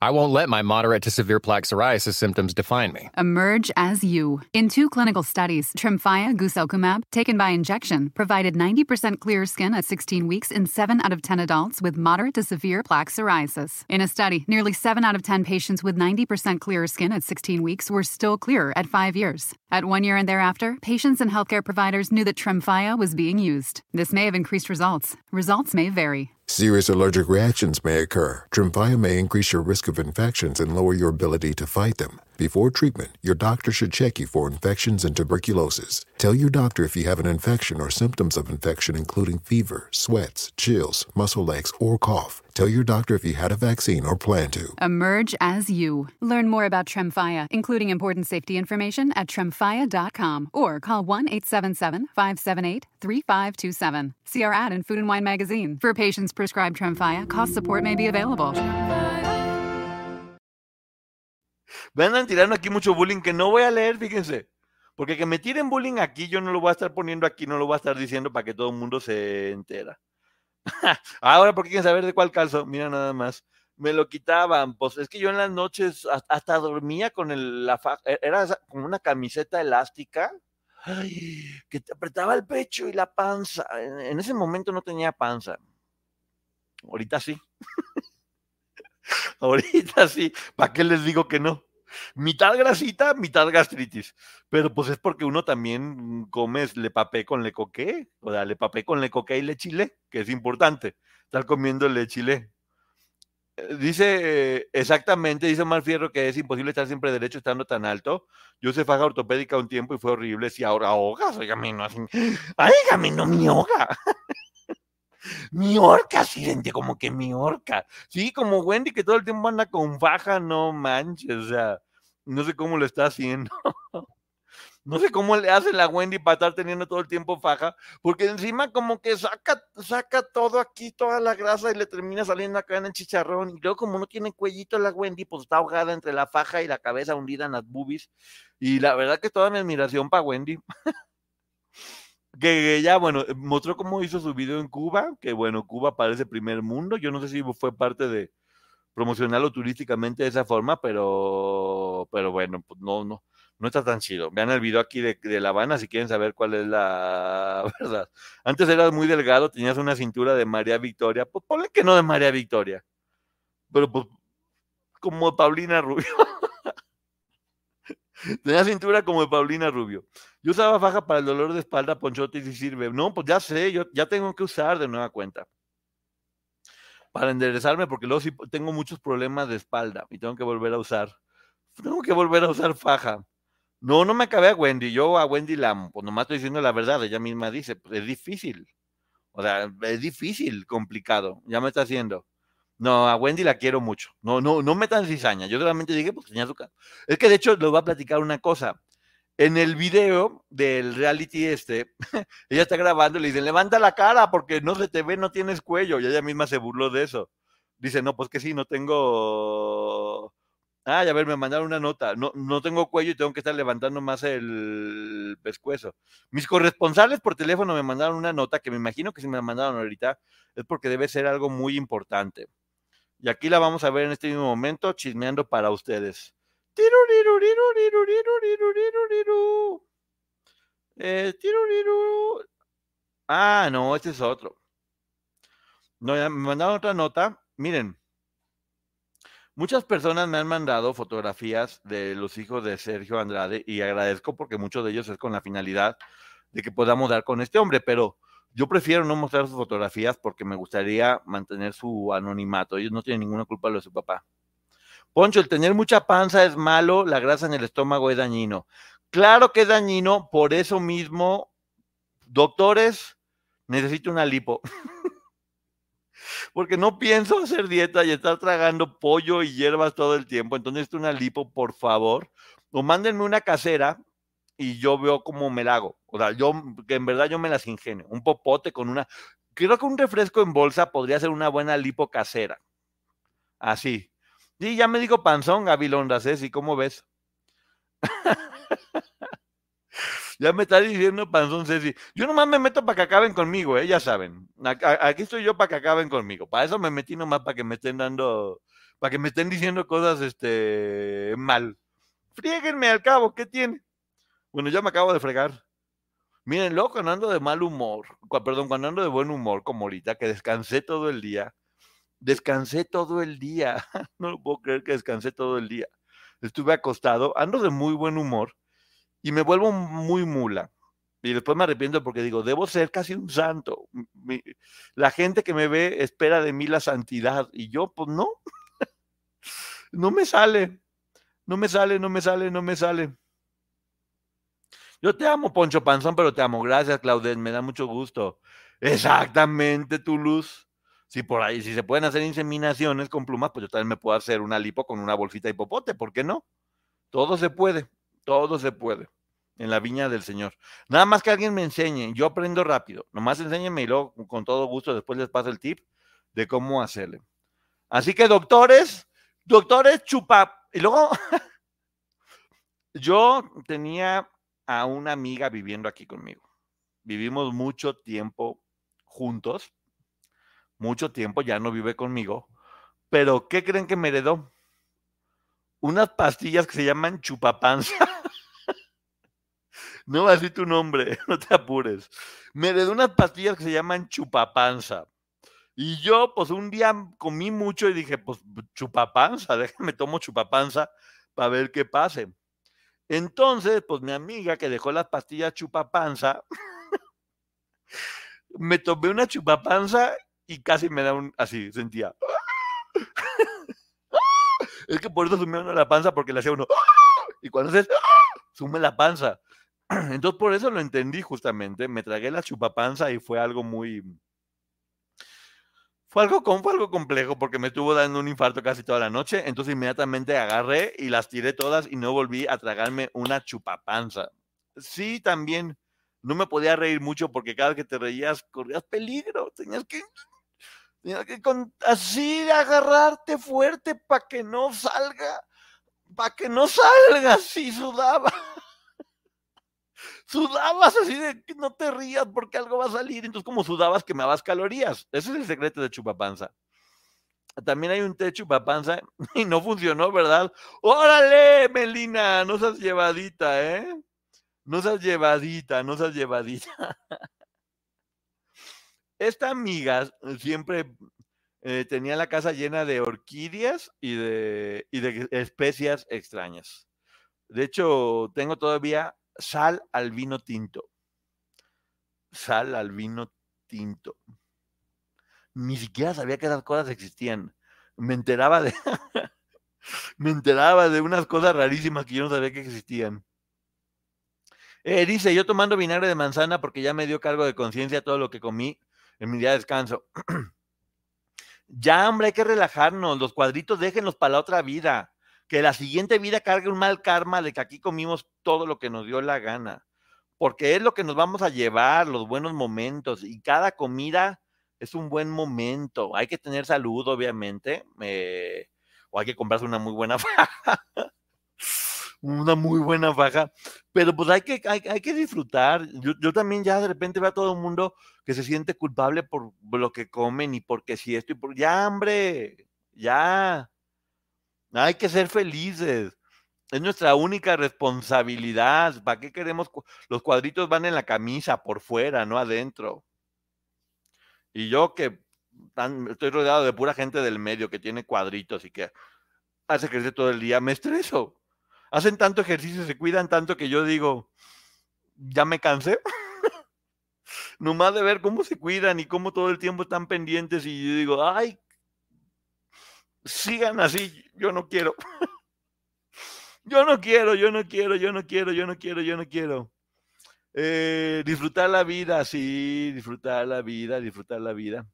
I won't let my moderate to severe plaque psoriasis symptoms define me. Emerge as you. In two clinical studies, Tremfya guselkumab, taken by injection, provided 90% clearer skin at 16 weeks in 7 out of 10 adults with moderate to severe plaque psoriasis. In a study, nearly 7 out of 10 patients with 90% clearer skin at 16 weeks were still clear at 5 years. At 1 year and thereafter, patients and healthcare providers knew that Tremfya was being used. This may have increased results. Results may vary. Serious allergic reactions may occur. Tremfya may increase your risk of infections and lower your ability to fight them. Before treatment, your doctor should check you for infections and tuberculosis. Tell your doctor if you have an infection or symptoms of infection, including fever, sweats, chills, muscle aches, or cough. Tell your doctor if you had a vaccine or plan to. Emerge as you. Learn more about Tremfya, including important safety information at tremfya.com or call 1 877 578 3527. See our ad in Food and Wine magazine. For patients prescribed Tremfya, cost support may be available. Me andan tirando aquí mucho bullying que no voy a leer, fíjense. Porque que me tiren bullying aquí, yo no lo voy a estar poniendo aquí, no lo voy a estar diciendo para que todo el mundo se entera. [laughs] Ahora, porque quieren saber de cuál calzo, mira nada más. Me lo quitaban, pues es que yo en las noches hasta dormía con el, la e, era como una camiseta elástica que te apretaba el pecho y la panza. En, ese momento no tenía panza. Ahorita sí. [laughs] Ahorita sí. ¿Para qué les digo que no? Mitad grasita, mitad gastritis. Pero pues es porque uno también come le papé con le coqué, o sea, le papé con le coqué y le chile, que es importante, estar comiendo le chile. Eh, dice exactamente, dice Malfierro que es imposible estar siempre derecho estando tan alto. Yo usé faja ortopédica un tiempo y fue horrible. Si ahora ahogas, oígame, no así. Óigame, no mi ahoga. [laughs] mi orca, siente como que mi orca. Sí, como Wendy que todo el tiempo anda con faja, no manches, o sea, no sé cómo lo está haciendo. [laughs] No sé cómo le hace la Wendy para estar teniendo todo el tiempo faja, porque encima como que saca, saca todo aquí, toda la grasa y le termina saliendo acá en el chicharrón. Y luego como no tiene cuellito la Wendy, pues está ahogada entre la faja y la cabeza hundida en las boobies. Y la verdad que toda mi admiración para Wendy. [laughs] que ya, bueno, mostró cómo hizo su video en Cuba, que bueno, Cuba parece primer mundo. Yo no sé si fue parte de promocionarlo turísticamente de esa forma, pero, pero bueno, pues no, no no está tan chido. Vean el video aquí de, La Habana si quieren saber cuál es la [laughs] verdad. Antes eras muy delgado, tenías una cintura de María Victoria. Pues ponle que no de María Victoria. Pero pues como Paulina Rubio. [laughs] Tenía cintura como de Paulina Rubio. Yo usaba faja para el dolor de espalda, ponchote y si sirve. No, pues ya sé, yo ya tengo que usar de nueva cuenta. Para enderezarme, porque luego sí tengo muchos problemas de espalda y tengo que volver a usar. Tengo que volver a usar faja. No, no me acabé a Wendy. Yo a Wendy la pues nomás estoy diciendo la verdad. Ella misma dice, pues, es difícil. O sea, es difícil, complicado. Ya me está haciendo. No, a Wendy la quiero mucho. No, no, no me tan cizaña. Yo realmente dije, pues tenía su Es que de hecho les voy a platicar una cosa. En el video del reality este, [laughs] ella está grabando y le dicen, levanta la cara porque no se te ve, no tienes cuello. Y ella misma se burló de eso. Dice, no, pues que sí, no tengo... Ah, ya ver, me mandaron una nota. No, no tengo cuello y tengo que estar levantando más el pescuezo. Mis corresponsales por teléfono me mandaron una nota que me imagino que si me la mandaron ahorita es porque debe ser algo muy importante. Y aquí la vamos a ver en este mismo momento, chismeando para ustedes. Eh, ah, no, este es otro. No, me mandaron otra nota. Miren, muchas personas me han mandado fotografías de los hijos de Sergio Andrade y agradezco porque muchos de ellos es con la finalidad de que podamos dar con este hombre, pero yo prefiero no mostrar sus fotografías porque me gustaría mantener su anonimato. Ellos no tienen ninguna culpa lo de su papá. Poncho, el tener mucha panza es malo, la grasa en el estómago es dañino. Claro que es dañino, por eso mismo, doctores, necesito una lipo. [laughs] Porque no pienso hacer dieta y estar tragando pollo y hierbas todo el tiempo. Entonces, necesito una lipo, por favor. O mándenme una casera y yo veo cómo me la hago. O sea, yo, que en verdad yo me las ingenio. Un popote con una. Creo que un refresco en bolsa podría ser una buena lipo casera. Así. Sí, ya me dijo panzón, Gabilonda Ceci, ¿cómo ves? [laughs] ya me está diciendo panzón Ceci. Yo nomás me meto para que acaben conmigo, ¿eh? ya saben. Aquí estoy yo para que acaben conmigo. Para eso me metí nomás para que me estén dando, para que me estén diciendo cosas este mal. Fríguenme al cabo, ¿qué tiene? Bueno, ya me acabo de fregar. Miren, loco, cuando ando de mal humor, perdón, cuando ando de buen humor, como ahorita, que descansé todo el día, descansé todo el día. [laughs] No lo puedo creer que descansé todo el día. Estuve acostado, ando de muy buen humor y me vuelvo muy mula. Y después me arrepiento porque digo, debo ser casi un santo. la gente que me ve espera de mí la santidad y yo, pues no. [laughs] no me sale. No me sale, no me sale, no me sale. Yo te amo, Poncho Panzón, pero te amo. Gracias, Claudet, me da mucho gusto. Exactamente, tu luz. Si por ahí, si se pueden hacer inseminaciones con plumas, pues yo también me puedo hacer una lipo con una bolsita de hipopote, ¿por qué no? Todo se puede, todo se puede en la viña del Señor. Nada más que alguien me enseñe, yo aprendo rápido. Nomás enséñenme y luego con todo gusto después les paso el tip de cómo hacerle. Así que doctores, doctores chupa. Y luego [laughs] yo tenía a una amiga viviendo aquí conmigo. Vivimos mucho tiempo juntos, mucho tiempo, ya no vive conmigo, pero ¿qué creen que me heredó? Unas pastillas que se llaman chupapanza. [laughs] no va a decir tu nombre, [laughs] no te apures. Me heredó unas pastillas que se llaman chupapanza. Y yo, pues un día comí mucho y dije, pues chupapanza, [laughs] déjame tomo chupapanza para ver qué pase. Entonces, pues mi amiga que dejó las pastillas chupapanza, me tomé una chupapanza y casi me da un, así, sentía. es que por eso sume uno la panza porque le hacía uno, y cuando haces, sume la panza. [clears throat] Entonces por eso lo entendí justamente, me tragué la chupapanza y fue algo muy, fue algo, fue algo complejo porque me estuvo dando un infarto casi toda la noche, entonces inmediatamente agarré y las tiré todas y no volví a tragarme una chupapanza. Sí, también no me podía reír mucho porque cada vez que te reías corrías peligro, tenías que, así agarrarte fuerte para que no salga, para que no salga, sí sudaba sudabas así de que no te rías porque algo va a salir. Entonces, como sudabas, quemabas calorías. Ese es el secreto de chupapanza. También hay un té chupapanza [laughs] y no funcionó, ¿verdad? Órale, Melina, no seas llevadita, ¿eh? No seas llevadita, no seas llevadita. [laughs] Esta amiga siempre eh, tenía la casa llena de orquídeas y de, especias extrañas. De hecho, tengo todavía sal al vino tinto. Sal al vino tinto. Ni siquiera sabía que esas cosas existían. Me enteraba de. [laughs] me enteraba de unas cosas rarísimas que yo no sabía que existían. Eh, dice, yo tomando vinagre de manzana porque ya me dio cargo de conciencia todo lo que comí en mi día de descanso. [clears throat] ya, hombre, hay que relajarnos. Los cuadritos déjenlos para la otra vida. que la siguiente vida cargue un mal karma de que aquí comimos todo lo que nos dio la gana, porque es lo que nos vamos a llevar, los buenos momentos, y cada comida es un buen momento. Hay que tener salud, obviamente, eh, o hay que comprarse una muy buena [laughs] faja, una muy buena faja, pero pues hay que, hay, que disfrutar. Yo, yo, también ya de repente veo a todo el mundo que se siente culpable por lo que comen y porque si esto y por... Ya, hombre, ya. Hay que ser felices. Es nuestra única responsabilidad. ¿Para qué queremos? Los cuadritos van en la camisa, por fuera, no adentro. Y yo que estoy rodeado de pura gente del medio que tiene cuadritos y que hace ejercicio todo el día, me estreso. Hacen tanto ejercicio, se cuidan tanto que yo digo, ya me cansé. [laughs] Nomás de ver cómo se cuidan y cómo todo el tiempo están pendientes y yo digo, ay, sigan así, yo no quiero. [laughs] yo no quiero, yo no quiero, yo no quiero, yo no quiero, yo no quiero. Eh, disfrutar la vida, sí, disfrutar la vida, disfrutar la vida.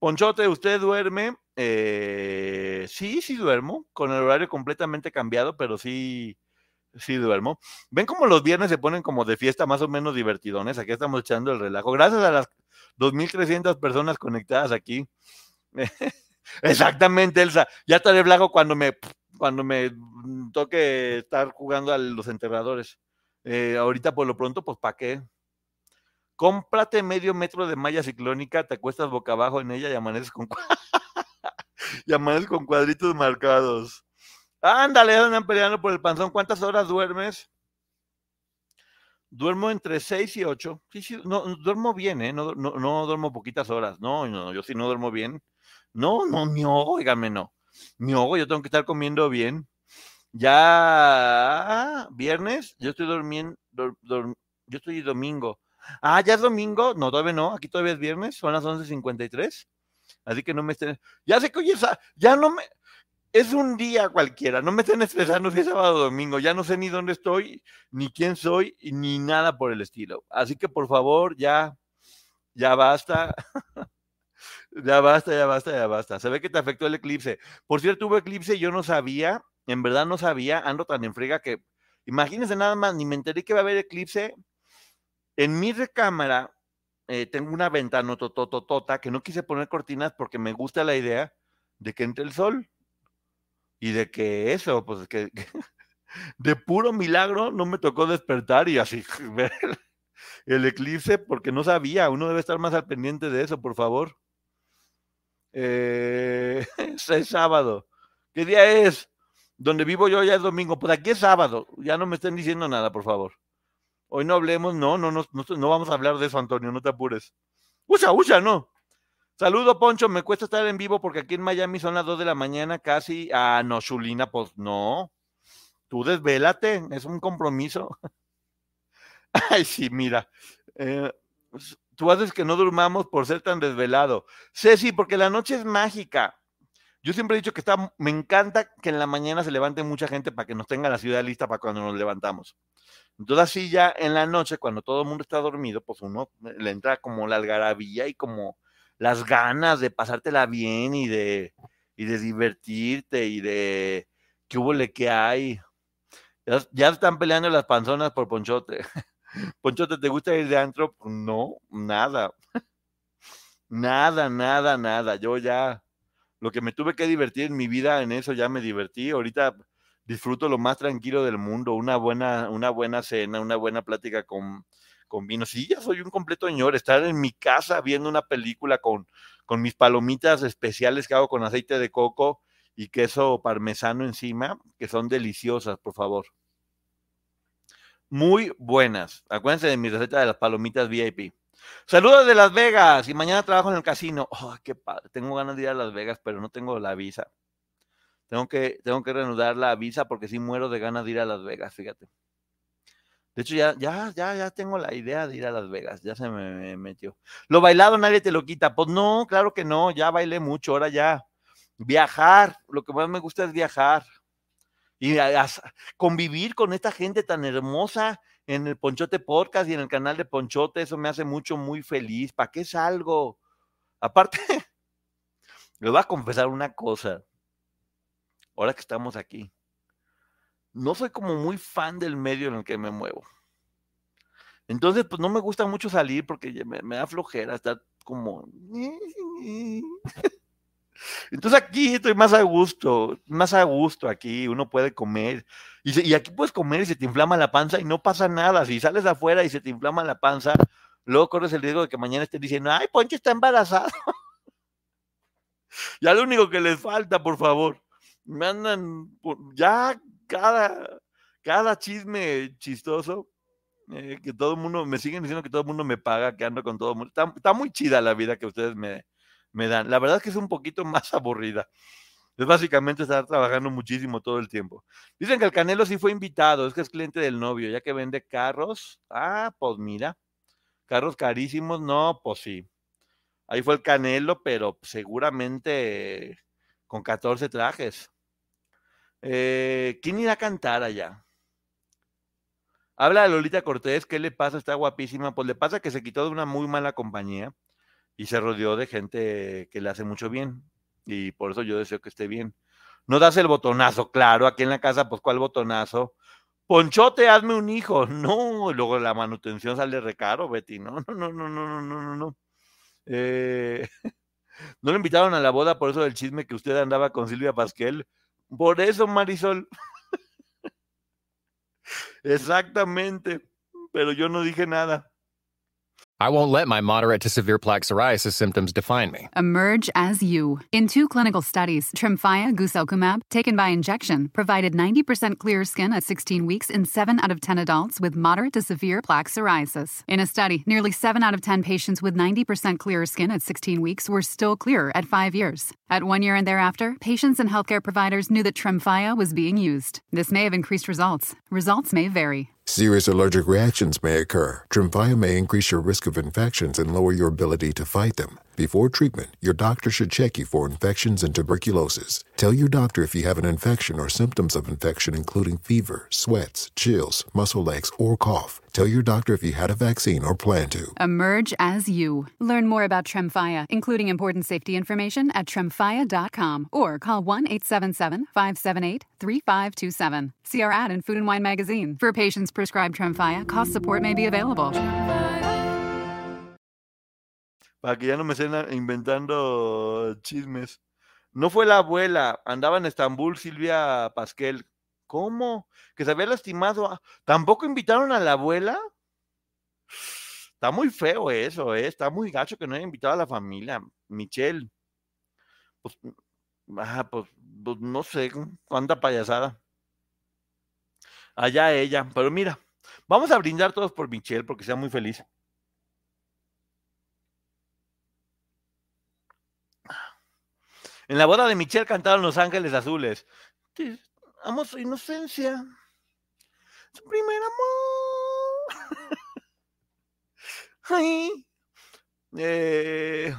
Ponchote, ¿usted duerme? Eh, sí, sí duermo, con el horario completamente cambiado, pero sí, sí duermo. ¿Ven cómo los viernes se ponen como de fiesta más o menos divertidones? Aquí estamos echando el relajo. Gracias a las 2.300 personas conectadas aquí. [laughs] Exactamente, Elsa. Ya estaré blanco cuando me, cuando me toque estar jugando a los enterradores. Eh, ahorita por lo pronto, pues ¿para qué? Cómprate medio metro de malla ciclónica, te acuestas boca abajo en ella y amaneces con, [laughs] y amaneces con cuadritos marcados. Ándale, andan peleando por el panzón. ¿Cuántas horas duermes? Duermo entre 6 y 8. Sí, sí, no, duermo bien, ¿eh? No, no, duermo poquitas horas. No, no, yo sí no duermo bien. No, no, mi ojo, oígame, no. Mi ojo, yo tengo que estar comiendo bien. Ya viernes, yo estoy durmiendo, yo estoy domingo. Ah, ya es domingo. No, todavía no. Aquí todavía es viernes. Son las 11.53. Así que no me estén. Ya sé que hoy es. Ya no me. Es un día cualquiera. No me estén estresando si es sábado o domingo. Ya no sé ni dónde estoy, ni quién soy, ni nada por el estilo. Así que por favor, ya. Ya basta. [laughs] ya basta, ya basta, ya basta. Se ve que te afectó el eclipse. Por cierto, hubo eclipse y yo no sabía en verdad no sabía, ando tan en frega que, imagínense nada más, ni me enteré que va a haber eclipse. En mi recámara eh, tengo una ventana tototota que no quise poner cortinas porque me gusta la idea de que entre el sol y de que eso, pues que, [laughs] de puro milagro no me tocó despertar y así [laughs] ver el, eclipse porque no sabía. Uno debe estar más al pendiente de eso, por favor. Eh, [laughs] es sábado. ¿Qué día es? Donde vivo yo ya es domingo, pues aquí es sábado, ya no me estén diciendo nada, por favor. Hoy no hablemos, no, no, no, no, vamos a hablar de eso, Antonio, no te apures. Usa, usa, no. Saludo, Poncho, me cuesta estar en vivo porque aquí en Miami son las 2 de la mañana casi. Ah, no, Chulina, pues no. Tú desvélate, es un compromiso. [laughs] Ay, sí, mira. Eh, tú haces que no durmamos por ser tan desvelado. Ceci, porque la noche es mágica. Yo siempre he dicho que está, me encanta que en la mañana se levante mucha gente para que nos tenga la ciudad lista para cuando nos levantamos. Entonces así ya en la noche, cuando todo el mundo está dormido, pues uno le entra como la algarabía y como las ganas de pasártela bien y de, y de divertirte y de qué hubo que hay. Ya, ya, están peleando las panzonas por Ponchote. [laughs] Ponchote, ¿te gusta ir de antro? No, nada. nada, nada, nada. Yo ya lo que me tuve que divertir en mi vida, en eso ya me divertí. Ahorita disfruto lo más tranquilo del mundo, una buena, una buena cena, una buena plática con, con vino. Sí, ya soy un completo señor, estar en mi casa viendo una película con, con mis palomitas especiales que hago con aceite de coco y queso parmesano encima, que son deliciosas, por favor. Muy buenas. Acuérdense de mi receta de las palomitas VIP. Saludos de Las Vegas y mañana trabajo en el casino. Oh, qué padre. Tengo ganas de ir a Las Vegas, pero no tengo la visa. Tengo que, tengo que reanudar la visa porque sí muero de ganas de ir a Las Vegas, fíjate. De hecho, ya, ya, ya, ya tengo la idea de ir a Las Vegas. Ya se me metió. Lo bailado nadie te lo quita. Pues no, claro que no. Ya bailé mucho. Ahora ya. Viajar. Lo que más me gusta es viajar. Y convivir con esta gente tan hermosa en el Ponchote Podcast y en el canal de Ponchote, eso me hace mucho, muy feliz. ¿Para qué salgo? Aparte, [laughs] le voy a confesar una cosa. Ahora que estamos aquí. No soy como muy fan del medio en el que me muevo. Entonces, pues no me gusta mucho salir porque me, da flojera estar como... [laughs] Entonces aquí estoy más a gusto, más a gusto aquí, uno puede comer. Y, y, aquí puedes comer y se te inflama la panza y no pasa nada. Si sales afuera y se te inflama la panza, luego corres el riesgo de que mañana estén diciendo, ay, Poncho está embarazado. [laughs] ya lo único que les falta, por favor. Me andan, ya cada, cada chisme chistoso, eh, que todo el mundo, me siguen diciendo que todo el mundo me paga, que ando con todo el mundo. Está, está muy chida la vida que ustedes me, me dan. La verdad es que es un poquito más [laughs] aburrida. Es básicamente estar trabajando muchísimo todo el tiempo. Dicen que el Canelo sí fue invitado, es que es cliente del novio, ya que vende carros. Ah, pues mira, carros carísimos, no, pues sí. Ahí fue el Canelo, pero seguramente con 14 trajes. Eh, ¿Quién irá a cantar allá? Habla de Lolita Cortés, ¿qué le pasa? Está guapísima. Pues le pasa que se quitó de una muy mala compañía y se rodeó de gente que le hace mucho bien. Y por eso yo deseo que esté bien. No das el botonazo, claro, aquí en la casa, pues ¿cuál botonazo? Ponchote, hazme un hijo. No, luego la manutención sale recaro, Betty. No, no, no, no, no, no, no, no. Eh, [laughs] no le invitaron a la boda por eso del chisme que usted andaba con Silvia Pasquel. Por eso, Marisol. [laughs] Exactamente. Pero yo no dije nada. I won't let my moderate to severe plaque psoriasis symptoms define me. Emerge as you. In two clinical studies, Tremfya guselkumab, taken by injection, provided 90% clear skin at 16 weeks in 7 out of 10 adults with moderate to severe plaque psoriasis. In a study, nearly 7 out of 10 patients with 90% clear skin at 16 weeks were still clear at 5 years. At 1 year and thereafter, patients and healthcare providers knew that Tremfya was being used. This may have increased results. Results may vary. Serious allergic reactions may occur. Tremfya may increase your risk of infections and lower your ability to fight them. Before treatment, your doctor should check you for infections and tuberculosis. Tell your doctor if you have an infection or symptoms of infection, including fever, sweats, chills, muscle aches, or cough. Tell your doctor if you had a vaccine or plan to. Emerge as you. Learn more about Tremfya, including important safety information at tremfya.com or call 1 877 578 3527. See our ad in Food and Wine magazine. For patients prescribed Tremfya, cost support may be available. Para que ya no me estén inventando chismes. No fue la abuela, andaba en Estambul Silvia Pasquel. ¿Cómo? Que se había lastimado. ¿Tampoco invitaron a la abuela? Está muy feo eso, ¿eh? Está muy gacho que no haya invitado a la familia. Michelle. Pues, ah, pues, pues no sé, cuánta payasada. Allá ella. Pero mira, vamos a brindar todos por Michelle porque sea muy feliz. En la boda de Michelle cantaron Los Ángeles Azules. Amo su inocencia. Su primer amor. [laughs] Ay. Eh,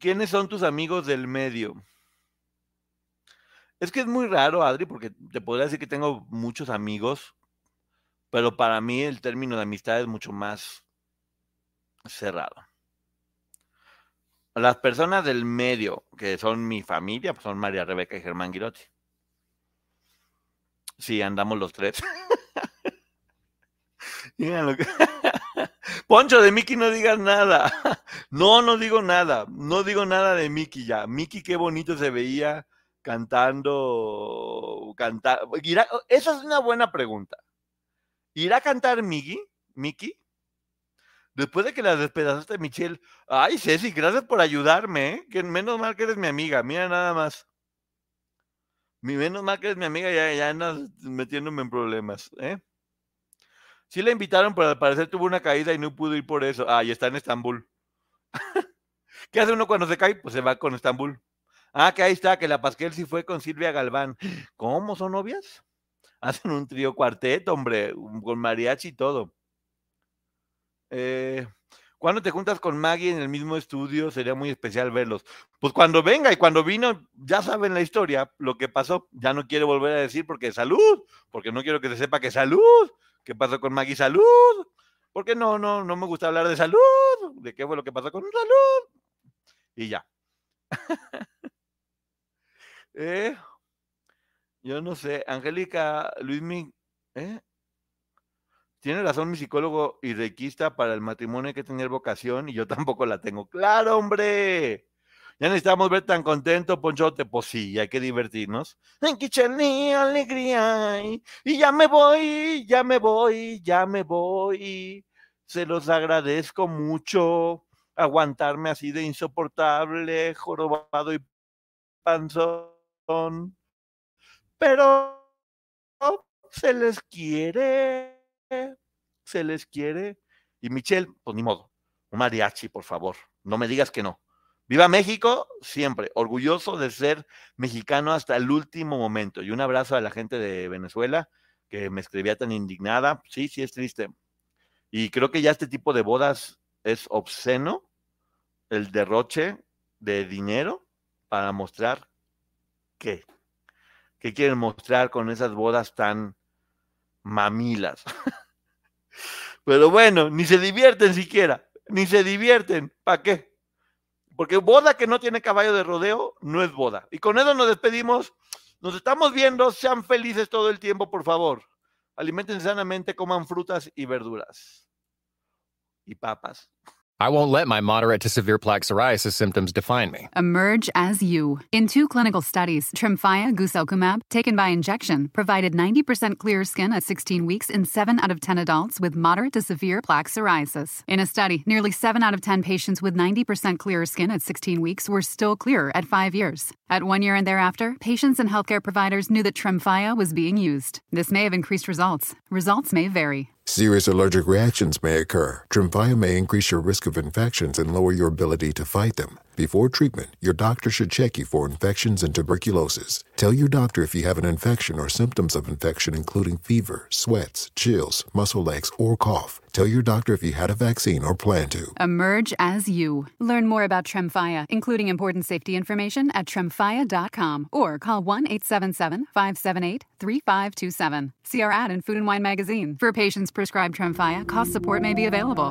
¿Quiénes son tus amigos del medio? Es que es muy raro, Adri, porque te podría decir que tengo muchos amigos, pero para mí el término de amistad es mucho más cerrado. Las personas del medio, que son mi familia, pues son María Rebeca y Germán Girotti. Sí, andamos los tres. [laughs] [laughs] Poncho, de Miki no digas nada. [laughs] No, no digo nada. No digo nada de Miki ya. Miki, qué bonito se veía cantando. Cantar. Esa es una buena pregunta. ¿Irá a cantar Miki? ¿Miki? Después de que la despedazaste, Michelle. Ay, Ceci, gracias por ayudarme, ¿eh? Que menos mal que eres mi amiga. Mira nada más. Mi menos mal que eres mi amiga, ya, ya andas metiéndome en problemas, ¿eh? Sí la invitaron, pero al parecer tuvo una caída y no pudo ir por eso. Ah, y está en Estambul. [laughs] ¿Qué hace uno cuando se cae? Pues se va con Estambul. Ah, que ahí está, que la Pasquel sí fue con Silvia Galván. [gasps] ¿Cómo son novias? Hacen un trío cuarteto, hombre, con mariachi y todo. Eh, cuando te juntas con Maggie en el mismo estudio, sería muy especial verlos. Pues cuando venga y cuando vino, ya saben la historia, lo que pasó. Ya no quiero volver a decir porque salud, porque no quiero que se sepa que salud. ¿Qué pasó con Maggie? Salud. Porque no, no, no me gusta hablar de salud. ¿De qué fue lo que pasó con salud? Y ya. [laughs] ¿Eh? Yo no sé. Angélica Luismi, ¿eh? Tiene razón mi psicólogo y requista para el matrimonio hay que tener vocación y yo [laughs] tampoco la tengo. ¡Claro, hombre! Ya necesitamos ver tan contento, Ponchote. Pues sí, hay que divertirnos. Alegría. Y ya me voy, ya me voy, ya me voy. Se los agradezco mucho aguantarme así de insoportable, jorobado y panzón. Pero se les quiere, se les quiere. Y Michelle, pues ni modo, un mariachi, por favor, no me digas que no. Viva México, siempre, orgulloso de ser mexicano hasta el último momento. Y un abrazo a la gente de Venezuela que me escribía tan indignada. Sí, sí, es triste. Y creo que ya este tipo de bodas es obsceno, el derroche de dinero para mostrar qué. ¿Qué quieren mostrar con esas bodas tan mamilas? Pero bueno, ni se divierten siquiera, ni se divierten. ¿Para qué? Porque boda que no tiene caballo de rodeo no es boda. Y con eso nos despedimos. Nos estamos viendo. Sean felices todo el tiempo, por favor. Alimenten sanamente, coman frutas y verduras. Y papas. I won't let my moderate to severe plaque psoriasis symptoms define me. Emerge as you. In two clinical studies, Tremfya guselkumab, taken by injection, provided 90% clear skin at 16 weeks in 7 out of 10 adults with moderate to severe plaque psoriasis. In a study, nearly 7 out of 10 patients with 90% clear skin at 16 weeks were still clear at 5 years. At 1 year and thereafter, patients and healthcare providers knew that Tremfya was being used. This may have increased results. Results may vary. Serious allergic reactions may occur. Tremfya may increase your risk of infections and lower your ability to fight them. Before treatment, your doctor should check you for infections and tuberculosis. Tell your doctor if you have an infection or symptoms of infection, including fever, sweats, chills, muscle aches, or cough. Tell your doctor if you had a vaccine or plan to. Emerge as you. Learn more about Tremfya, including important safety information at tremfya.com or call 1 877 578 3527. See our ad in Food and Wine magazine. For patients prescribed Tremfya, cost support may be available.